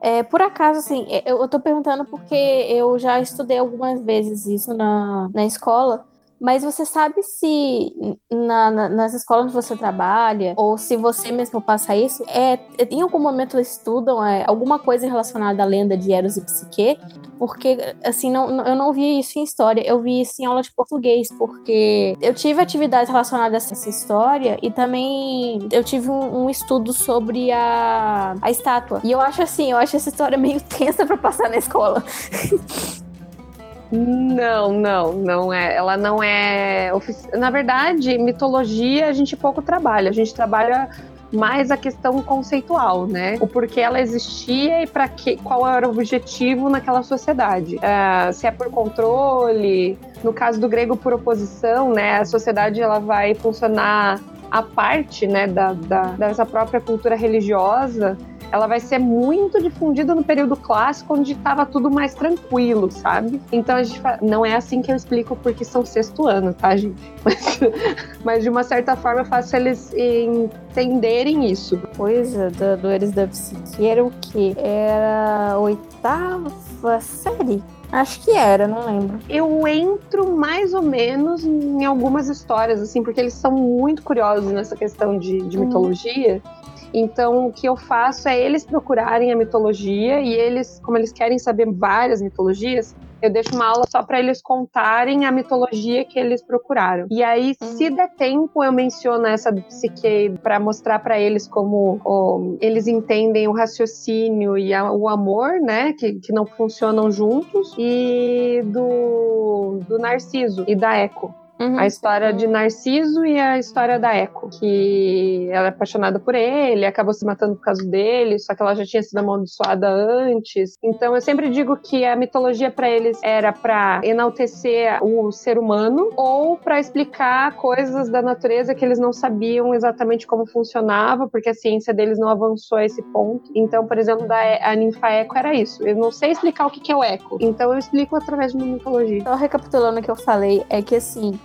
E: é, por acaso, assim, é, eu, eu tô perguntando porque eu já estudei algumas vezes isso na, na escola. Mas você sabe se na, na, nas escolas onde você trabalha, ou se você mesmo passa isso, é, em algum momento estudam é, alguma coisa relacionada à lenda de Eros e Psique? Porque, assim, não, eu não vi isso em história, eu vi isso em aula de português, porque eu tive atividades relacionadas a essa história e também eu tive um, um estudo sobre a, a estátua. E eu acho assim, eu acho essa história meio tensa para passar na escola.
B: Não, não, não é. Ela não é. Ofici... Na verdade, mitologia a gente pouco trabalha. A gente trabalha mais a questão conceitual, né? O porquê ela existia e para que, qual era o objetivo naquela sociedade. Uh, se é por controle, no caso do grego por oposição, né? A sociedade ela vai funcionar a parte, né, da, da dessa própria cultura religiosa ela vai ser muito difundida no período clássico, onde estava tudo mais tranquilo, sabe? Então a gente fala, não é assim que eu explico porque são sexto ano, tá, gente? Mas, mas de uma certa forma eu faço eles entenderem isso.
E: Coisa do, do Eles da Psique era o quê? Era oitava série? Acho que era, não lembro.
B: Eu entro mais ou menos em algumas histórias, assim, porque eles são muito curiosos nessa questão de, de hum. mitologia. Então, o que eu faço é eles procurarem a mitologia e eles, como eles querem saber várias mitologias, eu deixo uma aula só para eles contarem a mitologia que eles procuraram. E aí, uhum. se der tempo, eu menciono essa do psique para mostrar para eles como oh, eles entendem o raciocínio e a, o amor, né, que, que não funcionam juntos, e do, do Narciso e da Eco. Uhum. A história de Narciso e a história da Eco, que ela é apaixonada por ele, acabou se matando por causa dele, só que ela já tinha sido amaldiçoada antes. Então eu sempre digo que a mitologia para eles era para enaltecer o ser humano ou para explicar coisas da natureza que eles não sabiam exatamente como funcionava, porque a ciência deles não avançou a esse ponto. Então, por exemplo, da a ninfa Eco era isso. Eu não sei explicar o que é o Eco, então eu explico através de uma mitologia.
E: Só recapitulando o que eu falei, é que assim,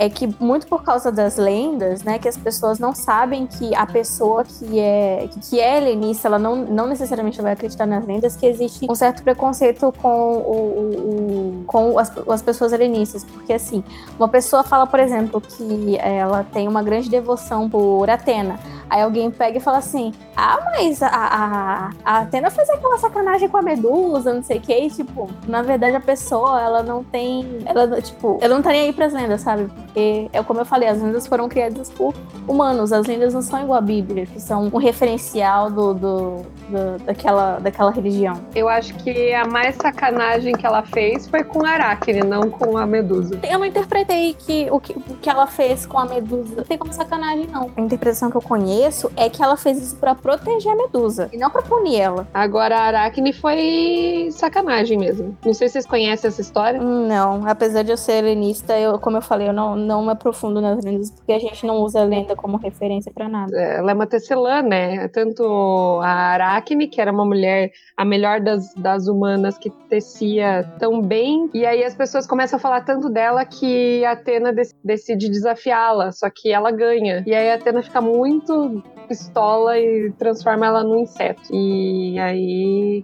E: é que muito por causa das lendas, né, que as pessoas não sabem que a pessoa que é que é helenista, ela não, não necessariamente vai acreditar nas lendas, que existe um certo preconceito com o, o, o com as, as pessoas helenistas, porque assim, uma pessoa fala, por exemplo, que ela tem uma grande devoção por Atena. Aí alguém pega e fala assim: Ah, mas a, a, a Atena fez aquela sacanagem com a Medusa, não sei o que. E, tipo, na verdade a pessoa, ela não tem. Ela, tipo, ela não tá nem aí pras lendas, sabe? Porque é como eu falei, as lendas foram criadas por humanos. As lendas não são igual a Bíblia, que são um referencial do, do, do daquela, daquela religião.
B: Eu acho que a mais sacanagem que ela fez foi com a Aracne, não com a Medusa.
E: Eu não interpretei que o que, o que ela fez com a Medusa não tem como sacanagem, não. A interpretação que eu conheço conheço é que ela fez isso para proteger a Medusa e não para punir ela.
B: Agora a Aracne foi sacanagem mesmo. Não sei se vocês conhecem essa história.
E: Não, apesar de eu ser helenista, eu, como eu falei, eu não, não me aprofundo nas lendas porque a gente não usa a lenda como referência para nada.
B: É, ela é uma tecelã, né? Tanto a Aracne, que era uma mulher, a melhor das, das humanas que tecia tão bem, e aí as pessoas começam a falar tanto dela que a Atena decide desafiá-la, só que ela ganha. E aí a Atena fica muito pistola e transforma ela num inseto. E aí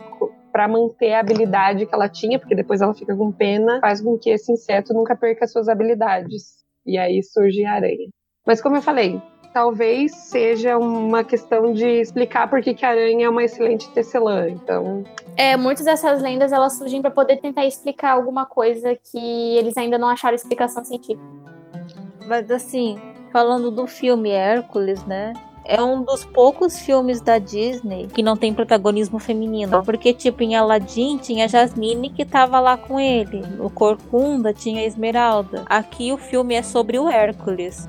B: para manter a habilidade que ela tinha, porque depois ela fica com pena, faz com que esse inseto nunca perca suas habilidades. E aí surge a aranha. Mas como eu falei, talvez seja uma questão de explicar por que, que a aranha é uma excelente tecelã. Então,
E: é, muitas dessas lendas elas surgem para poder tentar explicar alguma coisa que eles ainda não acharam explicação científica.
A: Mas assim, falando do filme Hércules, né? É um dos poucos filmes da Disney que não tem protagonismo feminino. Porque, tipo, em Aladdin tinha a Jasmine que tava lá com ele. No Corcunda tinha a Esmeralda. Aqui o filme é sobre o Hércules.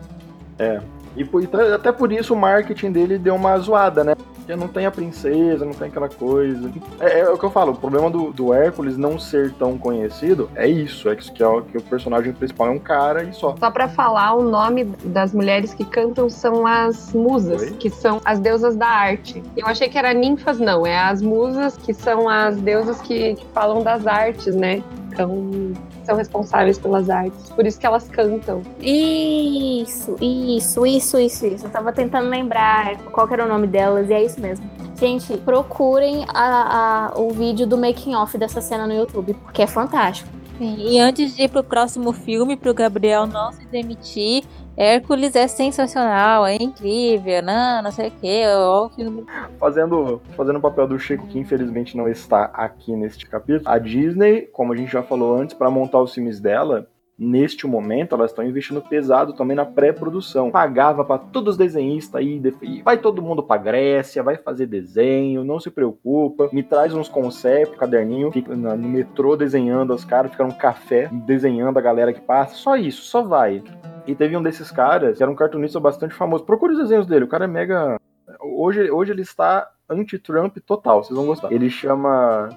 D: É. E até por isso o marketing dele deu uma zoada, né? Porque não tem a princesa, não tem aquela coisa. É, é o que eu falo, o problema do, do, Hércules não ser tão conhecido é isso, é que, que, é, que o personagem principal é um cara e só.
B: Só pra falar, o nome das mulheres que cantam são as musas, Oi? que são as deusas da arte. Eu achei que era ninfas, não, é as musas, que são as deusas que, que falam das artes, né? Então, são responsáveis pelas artes. Por isso que elas cantam.
E: Isso, isso, isso, isso, isso. Eu tava tentando lembrar qual era o nome delas e é isso mesmo. Gente, procurem a, a, o vídeo do making off dessa cena no YouTube, porque é fantástico.
A: Sim, e antes de ir pro próximo filme, pro Gabriel não se demitir, Hércules é sensacional, é incrível, não, não sei o que, o filme.
D: Fazendo, fazendo o papel do Chico, que infelizmente não está aqui neste capítulo, a Disney, como a gente já falou antes, para montar os filmes dela, neste momento elas estão investindo pesado também na pré-produção. Pagava para todos os desenhistas aí, vai todo mundo para Grécia, vai fazer desenho, não se preocupa, me traz uns conceitos, caderninho, fica no metrô desenhando os caras, fica no café desenhando a galera que passa, só isso, só vai. E teve um desses caras, que era um cartunista bastante famoso. Procure os desenhos dele, o cara é mega. Hoje, hoje ele está anti-Trump total, vocês vão gostar. Ele chama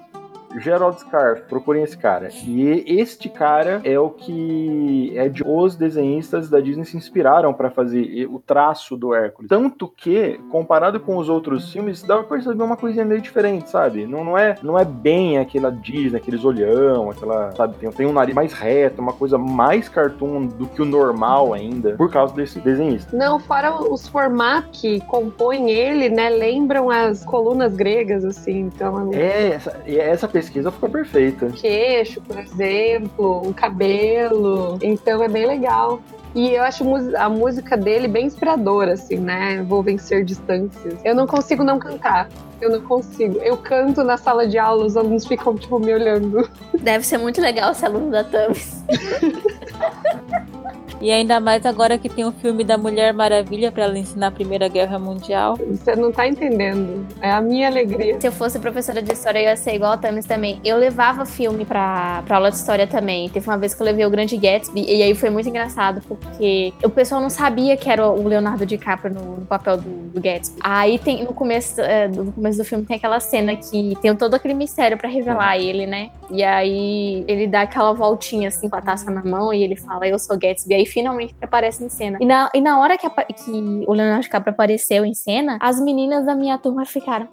D: Gerald Scarf, procurem esse cara. E este cara é o que é de os desenhistas da Disney se inspiraram para fazer o traço do Hércules. Tanto que, comparado com os outros filmes, dá pra perceber uma coisinha meio diferente, sabe? Não, não, é, não é bem aquela Disney, aqueles olhão, aquela, sabe? Tem, tem um nariz mais reto, uma coisa mais cartoon do que o normal ainda, por causa desse desenhista.
B: Não, fora os formatos que compõem ele, né? Lembram as colunas gregas, assim, então...
D: É, essa, essa pesquisa ficou perfeita.
B: Queixo, por exemplo, o cabelo. Então é bem legal. E eu acho a música dele bem inspiradora, assim, né? Vou vencer distâncias. Eu não consigo não cantar. Eu não consigo. Eu canto na sala de aula, os alunos ficam, tipo, me olhando.
E: Deve ser muito legal ser aluno da Thames.
A: E ainda mais agora que tem o um filme da Mulher Maravilha para ela ensinar a Primeira Guerra Mundial.
B: Você não tá entendendo. É a minha alegria.
E: Se eu fosse professora de história, eu ia ser igual a Thames também. Eu levava filme pra, pra aula de história também. Teve uma vez que eu levei o Grande Gatsby, e aí foi muito engraçado, porque o pessoal não sabia que era o Leonardo DiCaprio no, no papel do, do, Gatsby. Aí tem, no começo, é, no começo do filme tem aquela cena que tem todo aquele mistério para revelar ele, né? E aí ele dá aquela voltinha assim com a taça na mão e ele fala, eu sou Gatsby. Aí finalmente aparece em cena. E na, e na hora que, que o Leonardo DiCaprio apareceu em cena, as meninas da minha turma ficaram.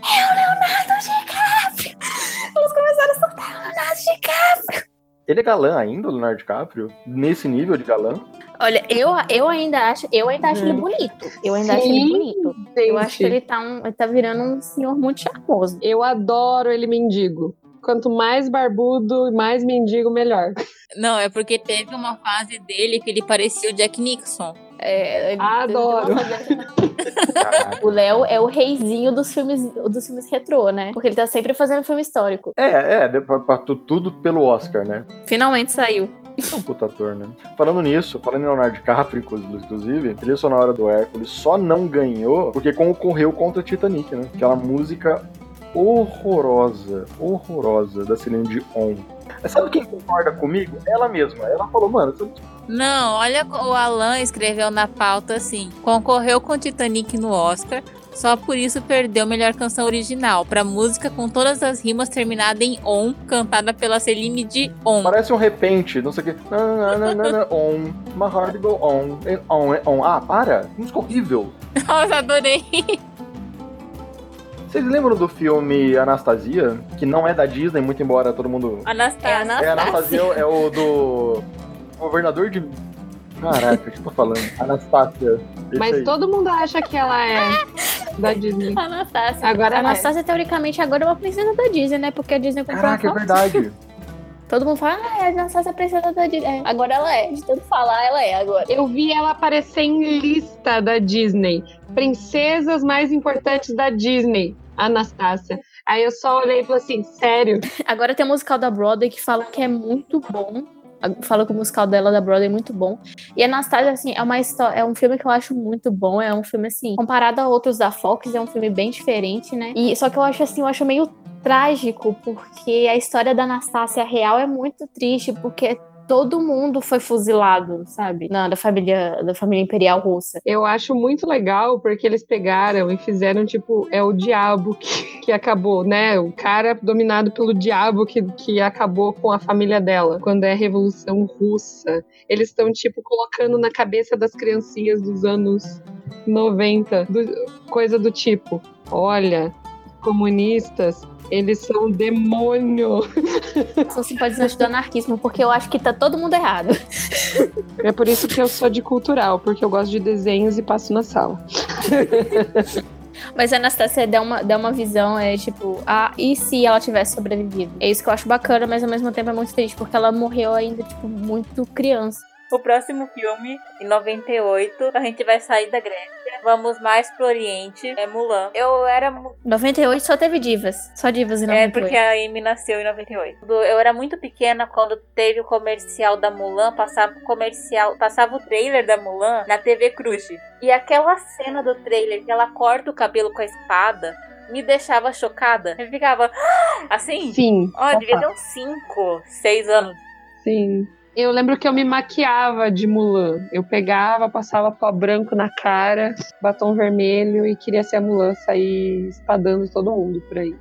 E: É o Leonardo DiCaprio! Elas começaram a soltar o Leonardo DiCaprio!
D: Ele é galã ainda, o Leonardo DiCaprio? Nesse nível de galã?
E: Olha, eu, eu ainda acho, eu ainda acho ele
B: Hum.
E: bonito. Eu ainda acho ele
B: Sim,
E: bonito. Eu acho que ele tá, um, ele tá virando um senhor muito charmoso.
B: eu adoro ele mendigo. Quanto mais barbudo e mais mendigo, melhor.
A: Não, é porque teve uma fase dele que ele parecia o Jack Nixon.
E: É, ele-
B: Adoro.
E: O Léo é o reizinho dos filmes, dos filmes retrô, né? Porque ele tá sempre fazendo filme histórico.
D: É, é, pra- pra tu- tudo pelo Oscar, né?
E: Finalmente saiu.
D: É um puta ator, né? Falando nisso, falando em Leonardo DiCaprio, inclusive, a trilha sonora do Hércules só não ganhou porque concorreu contra Titanic, né? Aquela música horrorosa, horrorosa da Celine Dion. Sabe quem concorda comigo? Ela mesma. Ela falou, mano, você
A: Não, olha o Alan escreveu na pauta assim: concorreu com Titanic no Oscar, só por isso perdeu melhor canção original pra música com todas as rimas terminada em on, cantada pela Celine Dion.
D: parece um repente, não sei o que. Na, na, na, na, on, my heart go on, and on, and on. Ah, para! Música horrível.
A: Nossa, adorei.
D: Vocês lembram do filme Anastasia? Que não é da Disney, muito embora todo mundo
E: É
A: Anastasia.
D: É, Anastasia é o do governador de. Caraca, o que eu tô falando? Anastácia. Esse
B: Mas
D: aí.
B: todo mundo acha que ela é da Disney.
E: Anastácia.
B: Agora
E: a
B: é.
E: Anastácia, teoricamente, agora é uma princesa da Disney, né? Porque a Disney comprou
D: Caraca, é
E: a Fox.
D: verdade.
E: Todo mundo fala, ah, a Anastácia é a princesa da Disney. É, agora ela é. De tanto falar, ela é agora.
B: Eu vi ela aparecer em lista da Disney. Princesas mais importantes da Disney. Anastácia. Aí eu só olhei e falei assim, sério?
E: Agora tem o musical da Broadway que fala que é muito bom. Fala que o musical dela da Broadway é muito bom. E Anastasia, assim, é uma história, é um filme que eu acho muito bom. É um filme, assim, comparado a outros da Fox, é um filme bem diferente, né? E só que eu acho assim, eu acho meio trágico, porque a história da Anastácia real é muito triste, porque todo mundo foi fuzilado, sabe? Na, da família, da família imperial russa.
B: Eu acho muito legal porque eles pegaram e fizeram, tipo, é o diabo que, que acabou, né? O cara dominado pelo diabo que, que acabou com a família dela. Quando é a Revolução Russa. Eles estão, tipo, colocando na cabeça das criancinhas dos anos 90, do- coisa do tipo: olha, comunistas. Eles são demônio.
E: Sou simpatizante do anarquismo, porque eu acho que tá todo mundo errado.
B: É por isso que eu sou de cultural, porque eu gosto de desenhos e passo na sala.
E: Mas a Anastasia dá uma, dá uma visão, é tipo, ah, e se ela tivesse sobrevivido? É isso que eu acho bacana, mas ao mesmo tempo é muito triste, porque ela morreu ainda, tipo, muito criança.
A: O próximo filme, em 98, a gente vai sair da Grécia. Vamos mais pro Oriente. É Mulan. Eu era. mu-
E: 98 só teve divas. Só divas em
A: É
E: 98.
A: porque a Amy nasceu em 98. Eu era muito pequena quando teve o comercial da Mulan. Passava o comercial. Passava o trailer da Mulan na TV Cruz. E aquela cena do trailer que ela corta o cabelo com a espada. Me deixava chocada. Eu ficava assim.
B: Sim.
A: Ó, devia ter uns 5, 6 anos.
B: Sim. Eu lembro que eu me maquiava de Mulan. Eu pegava, passava pó branco na cara, batom vermelho e queria ser a Mulan, sair espadando todo mundo por aí.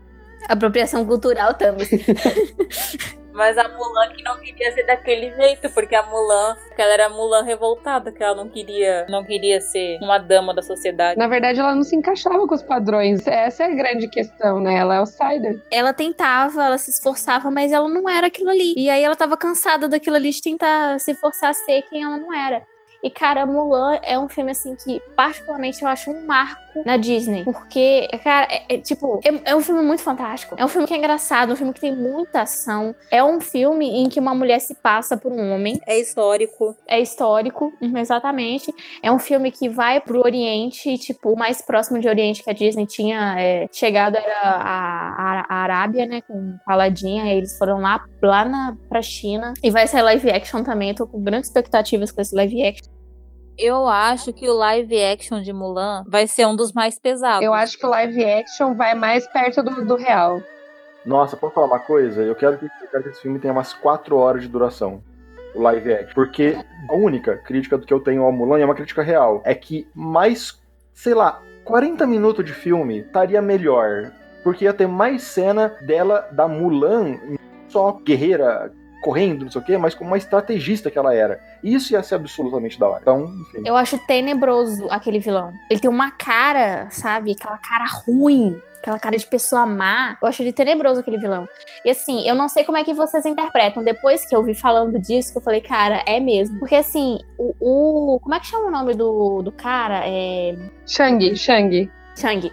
E: Apropriação cultural também.
A: Mas a Mulan que não queria ser daquele jeito, porque a Mulan, que ela era Mulan revoltada, que ela não queria, não queria ser uma dama da sociedade.
B: Na verdade, ela não se encaixava com os padrões. Essa é a grande questão, né? Ela é outsider.
E: ela tentava, ela se esforçava, mas ela não era aquilo ali. E aí ela tava cansada daquilo ali de tentar se forçar a ser quem ela não era. E, cara, Mulan é um filme, assim, que particularmente eu acho um marco na Disney. Porque, cara, é, é, tipo, é, é um filme muito fantástico. É um filme que é engraçado, um filme que tem muita ação. É um filme em que uma mulher se passa por um homem.
A: É histórico.
E: É histórico, uhum, exatamente. É um filme que vai pro Oriente, tipo, o mais próximo de Oriente que a Disney tinha é, chegado era a, a, a Arábia, né, com Aladdin, aí eles foram lá, lá na, pra China. E vai sair live action também, eu tô com grandes expectativas com esse live action.
A: Eu acho que o live action de Mulan vai ser um dos mais pesados.
B: Eu acho que o live action vai mais perto do, do real.
D: Nossa, posso falar uma coisa? Eu quero, que, eu quero que esse filme tenha umas 4 horas de duração. O live action. Porque a única crítica do que eu tenho ao Mulan, é uma crítica real, é que mais, sei lá, 40 minutos de filme estaria melhor. Porque ia ter mais cena dela, da Mulan, só guerreira, correndo, não sei o quê, mas como uma estrategista que ela era. Isso ia ser absolutamente da hora. Então, enfim.
E: Eu acho tenebroso aquele vilão. Ele tem uma cara, sabe? Aquela cara ruim. aquela cara de pessoa má. Eu acho ele tenebroso aquele vilão. E assim, eu não sei como é que vocês interpretam. Depois que eu vi falando disso, que eu falei, cara, é mesmo. Porque assim, o. o como é que chama o nome do, do cara? É.
B: Shang, Shang.
E: Shang.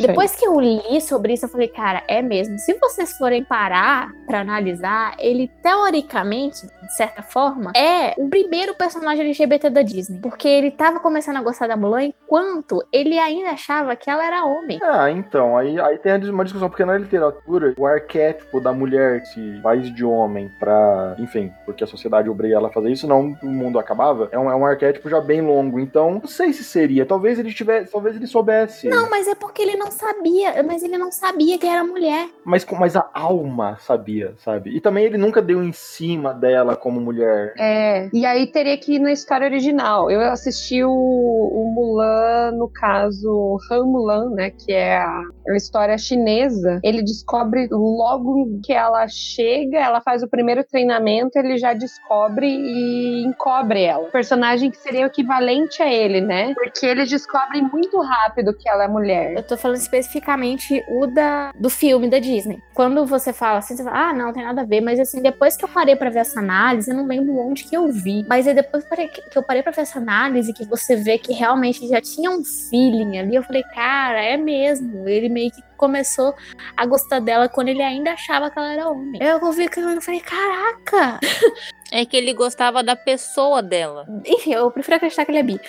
E: Depois que eu li sobre isso, eu falei, cara, é mesmo. Se vocês forem parar pra analisar, ele teoricamente, de certa forma, é o primeiro personagem LGBT da Disney. Porque ele tava começando a gostar da Mulan enquanto ele ainda achava que ela era homem.
D: Ah, então, aí, aí tem uma discussão, porque na literatura, o arquétipo da mulher que se faz de homem pra, enfim, porque a sociedade obriga ela a fazer isso, não o mundo acabava, é um, é um arquétipo já bem longo. Então, não sei se seria. Talvez ele tivesse, talvez ele soubesse.
E: Não, mas é porque ele não sabia, mas ele não sabia que era mulher.
D: Mas, com- mas a alma sabia, sabe? E também ele nunca deu em cima dela como mulher.
B: É, e aí teria que ir na história original. Eu assisti o, o Mulan, no caso, Han Mulan, né? Que é a, a história chinesa. Ele descobre logo que ela chega, ela faz o primeiro treinamento, ele já descobre e encobre ela. O personagem que seria o equivalente a ele, né? Porque eles descobrem muito rápido que ela é mulher.
E: Eu tô falando especificamente o da, do filme da Disney. Quando você fala assim, você fala, ah, não, tem nada a ver. Mas assim, depois que eu parei pra ver essa análise, eu não lembro onde que eu vi. Mas aí depois que eu parei- pra ver essa análise, que você vê que realmente já tinha um feeling ali, eu falei, cara, é mesmo. Ele meio que começou a gostar dela quando ele ainda achava que ela era homem. Eu ouvi aquilo e eu falei, caraca!
A: É que ele gostava da pessoa dela.
E: Enfim, eu prefiro acreditar que ele é bi.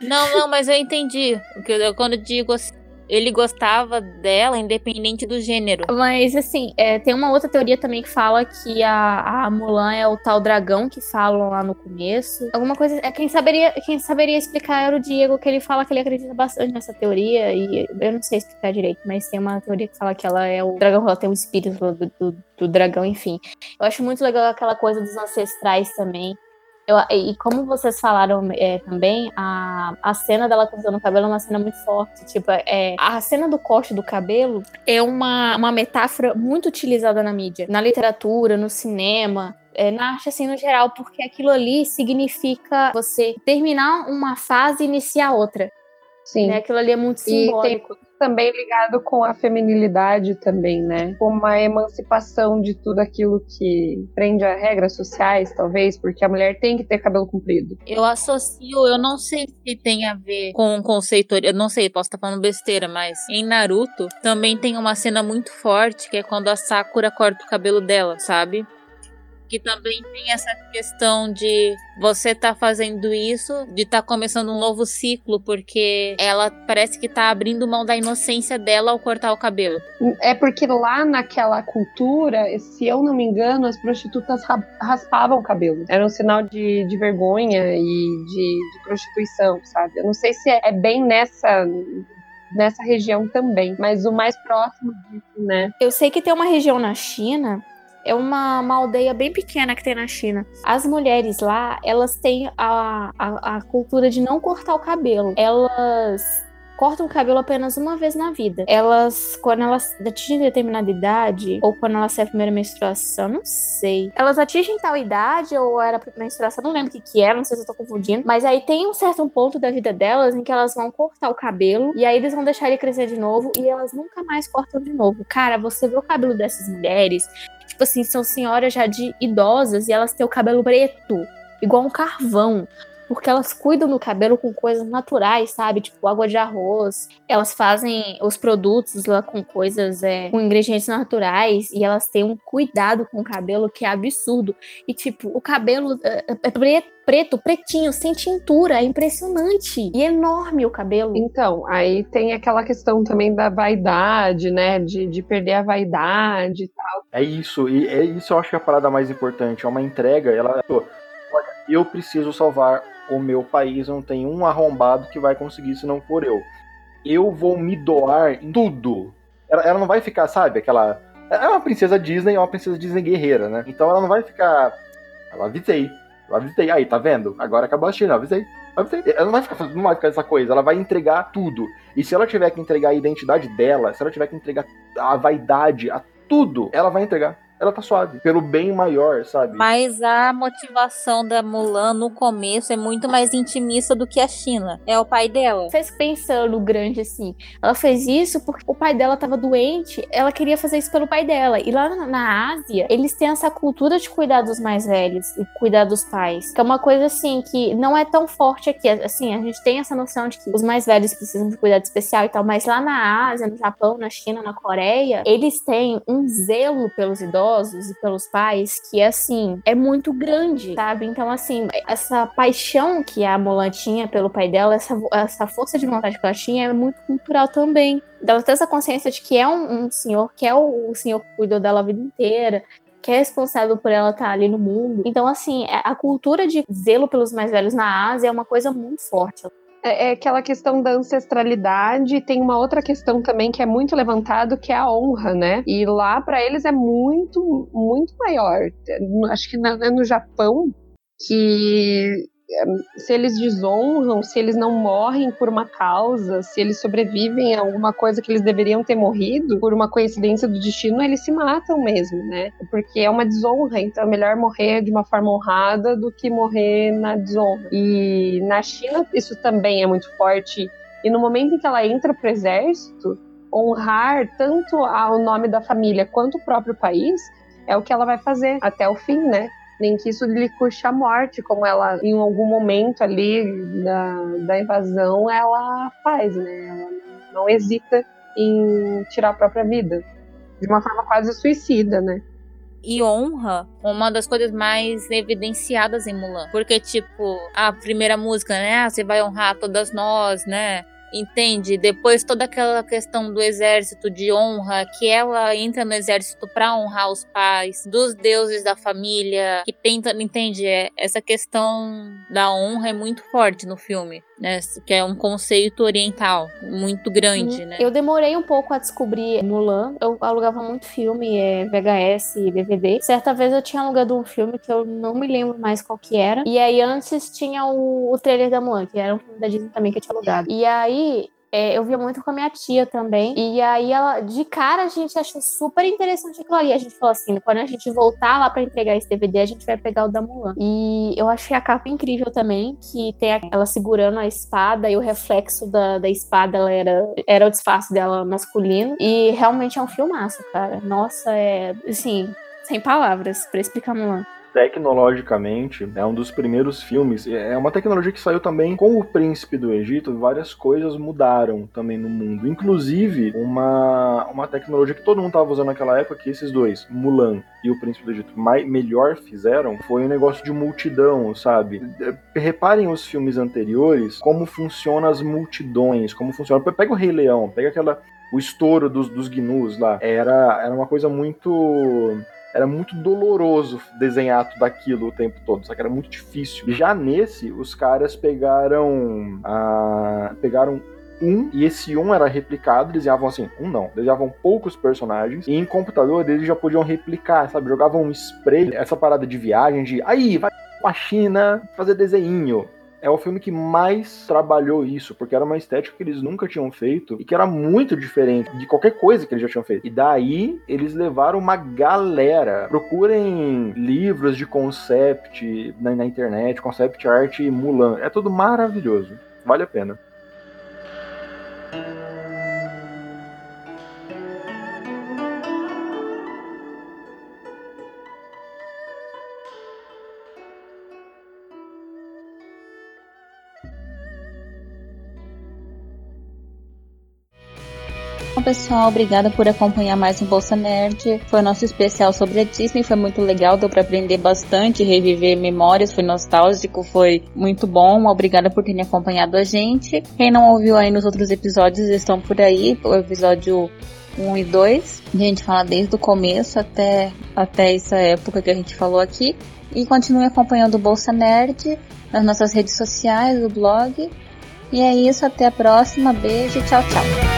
A: Não, não, mas eu entendi. Quando eu digo assim, ele gostava dela independente do gênero.
E: Mas, assim, é, tem uma outra teoria também que fala que a, a Mulan é o tal dragão que falam lá no começo. Alguma coisa. É, quem, saberia, quem saberia explicar era o Diego, que ele fala que ele acredita bastante nessa teoria. E eu não sei explicar direito, mas tem uma teoria que fala que ela é o dragão, ela tem o espírito do, do, do dragão, enfim. Eu acho muito legal aquela coisa dos ancestrais também. Eu- e como vocês falaram é, também, a, a cena dela cortando o cabelo é uma cena muito forte. Tipo, é, a cena do corte do cabelo é uma, uma metáfora muito utilizada na mídia, na literatura, no cinema. é, na arte, assim, no geral, porque aquilo ali significa você terminar uma fase e iniciar outra.
B: Sim.
E: Né? Aquilo ali é muito
B: E tem
E: simbólico.
B: Também ligado com a feminilidade também, né? Uma emancipação de tudo aquilo que prende a regras sociais, talvez, porque a mulher tem que ter cabelo comprido.
A: Eu associo, eu não sei se tem a ver com o conceito, eu não sei, posso estar falando besteira, mas em Naruto também tem uma cena muito forte que é quando a Sakura corta o cabelo dela, sabe? Que também tem essa questão de você tá fazendo isso, de tá começando um novo ciclo, porque ela parece que tá abrindo mão da inocência dela ao cortar o cabelo.
B: É porque lá naquela cultura, se eu não me engano, as prostitutas ra- raspavam o cabelo. Era um sinal de, de vergonha e de, de prostituição, sabe? Eu não sei se é, é bem nessa. Nessa região também, mas o mais próximo disso, né?
E: Eu sei que tem uma região na China, é uma, uma aldeia bem pequena que tem na China. As mulheres lá, elas têm a, a, a cultura de não cortar o cabelo. Elas cortam o cabelo apenas uma vez na vida. Elas, quando elas atingem determinada idade, ou quando elas têm a primeira menstruação, não sei. Elas atingem tal idade, ou era a primeira menstruação, não lembro o que que era, não sei se eu tô confundindo. Mas aí tem um certo ponto da vida delas em que elas vão cortar o cabelo, e aí eles vão deixar ele crescer de novo, e elas nunca mais cortam de novo. Cara, você vê o cabelo dessas mulheres, tipo assim, são senhoras já de idosas, e elas têm o cabelo preto, igual um carvão. Porque elas cuidam do cabelo com coisas naturais, sabe? Tipo água de arroz. Elas fazem os produtos lá com coisas, é, com ingredientes naturais. E elas têm um cuidado com o cabelo que é absurdo. E, tipo, o cabelo é, é preto, preto, pretinho, sem tintura. É impressionante. E enorme o cabelo.
B: Então, aí tem aquela questão também da vaidade, né? De, de perder a vaidade e tal.
D: É isso, e é isso eu acho que é a parada mais importante. É uma entrega, ela. Olha, eu preciso salvar o meu país, não tem um arrombado que vai conseguir se não for eu. Eu vou me doar em tudo. Ela, ela não vai ficar, sabe, aquela. É uma princesa Disney, é uma princesa Disney guerreira, né? Então ela não vai ficar. Eu avisei. Eu avisei. Aí, tá vendo? Agora acabou a China, eu avisei. Ela não vai ficar não vai ficar essa coisa, ela vai entregar tudo. E se ela tiver que entregar a identidade dela, se ela tiver que entregar a vaidade, a tudo, ela vai entregar. Ela tá suave. Pelo bem maior, sabe?
A: Mas a motivação da Mulan no começo é muito mais intimista do que a China. É o pai dela.
E: Fez pensando grande assim. Ela fez isso porque o pai dela tava doente, ela queria fazer isso pelo pai dela. E lá na, na Ásia, eles têm essa cultura de cuidar dos mais velhos e cuidar dos pais. Que é uma coisa assim que não é tão forte aqui. Assim, a gente tem essa noção de que os mais velhos precisam de cuidado especial e tal, mas lá na Ásia, no Japão, na China, na Coreia, eles têm um zelo pelos idosos e pelos pais que, assim, é muito grande, sabe? Então, assim, essa paixão que a Mulan tinha pelo pai dela, essa, essa força de vontade que ela tinha é muito cultural também. Ela tem essa consciência de que é um, um senhor, que é o, o senhor que cuidou dela a vida inteira, que é responsável por ela estar ali no mundo. Então, assim, a cultura de zelo pelos mais velhos na Ásia é uma coisa muito forte.
B: É, é aquela questão da ancestralidade. Tem uma outra questão também que é muito levantado, que é a honra, né? E lá para eles é muito, muito maior. Acho que é no Japão que se eles desonram, se eles não morrem por uma causa, se eles sobrevivem a alguma coisa que eles deveriam ter morrido, por uma coincidência do destino, eles se matam mesmo, né? Porque é uma desonra, então é melhor morrer de uma forma honrada do que morrer na desonra. E na China isso também é muito forte. E no momento em que ela entra pro exército, honrar tanto o nome da família quanto o próprio país é o que ela vai fazer até o fim, né? Nem que isso lhe custe a morte, como ela, em algum momento ali da, da invasão, ela faz, né? Ela não hesita em tirar a própria vida. De uma forma quase suicida, né?
A: e honra uma das coisas mais evidenciadas em Mulan. Porque, tipo, a primeira música, né? Ah, você vai honrar todas nós, né? Entende? Depois toda aquela questão do exército de honra, que ela entra no exército para honrar os pais, dos deuses da família, que tenta, entende? É, essa questão da honra é muito forte no filme né? Que é um conceito oriental muito grande,
E: Sim.
A: né?
E: Eu demorei um pouco a descobrir Mulan. Eu alugava muito filme, é, VHS e DVD. Certa vez eu tinha alugado um filme que eu não me lembro mais qual que era. E aí antes tinha o, o trailer da Mulan, que era um filme da Disney também que eu tinha alugado. E aí é, eu via muito com a minha tia também. E aí, ela, de cara, a gente achou super interessante aquilo ali. A gente falou assim: quando a gente voltar lá para entregar esse DVD, a gente vai pegar o da Mulan. E eu achei a capa incrível também, que tem ela segurando a espada e o reflexo da, da espada ela era, era o disfarce dela masculino. E realmente é um filmaço, cara. Nossa, é assim, sem palavras para explicar Mulan
D: tecnologicamente é um dos primeiros filmes. É uma tecnologia que saiu também com o Príncipe do Egito. Várias coisas mudaram também no mundo, inclusive uma, uma tecnologia que todo mundo estava usando naquela época. Que esses dois, Mulan e o Príncipe do Egito, mais, melhor fizeram foi um negócio de multidão, sabe? Reparem os filmes anteriores, como funcionam as multidões, como funciona. Pega o Rei Leão, pega aquela o estouro dos, dos gnus lá. Era, era uma coisa muito era muito doloroso desenhar tudo aquilo o tempo todo, só que era muito difícil. Já nesse, os caras pegaram a, pegaram um, e esse um era replicado, desenhavam assim, um não, desenhavam poucos personagens, e em computador eles já podiam replicar, sabe? Jogavam um spray, essa parada de viagem, de aí, vai pra China fazer desenho é o filme que mais trabalhou isso, porque era uma estética que eles nunca tinham feito e que era muito diferente de qualquer coisa que eles já tinham feito. E daí eles levaram uma galera. Procurem livros de concept na, na internet, concept art Mulan. É tudo maravilhoso. Vale a pena.
A: Pessoal, obrigada por acompanhar mais um Bolsa Nerd. Foi nosso especial sobre a Disney, foi muito legal, deu para aprender bastante, reviver memórias, foi nostálgico, foi muito bom. Obrigada por terem acompanhado a gente. Quem não ouviu aí nos outros episódios estão por aí, o episódio 1 e 2. A gente fala desde o começo até, até essa época que a gente falou aqui. E continue acompanhando o Bolsa Nerd nas nossas redes sociais, o blog. E é isso, até a próxima. Beijo, tchau, tchau.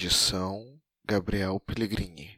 F: Edição Gabriel Pellegrini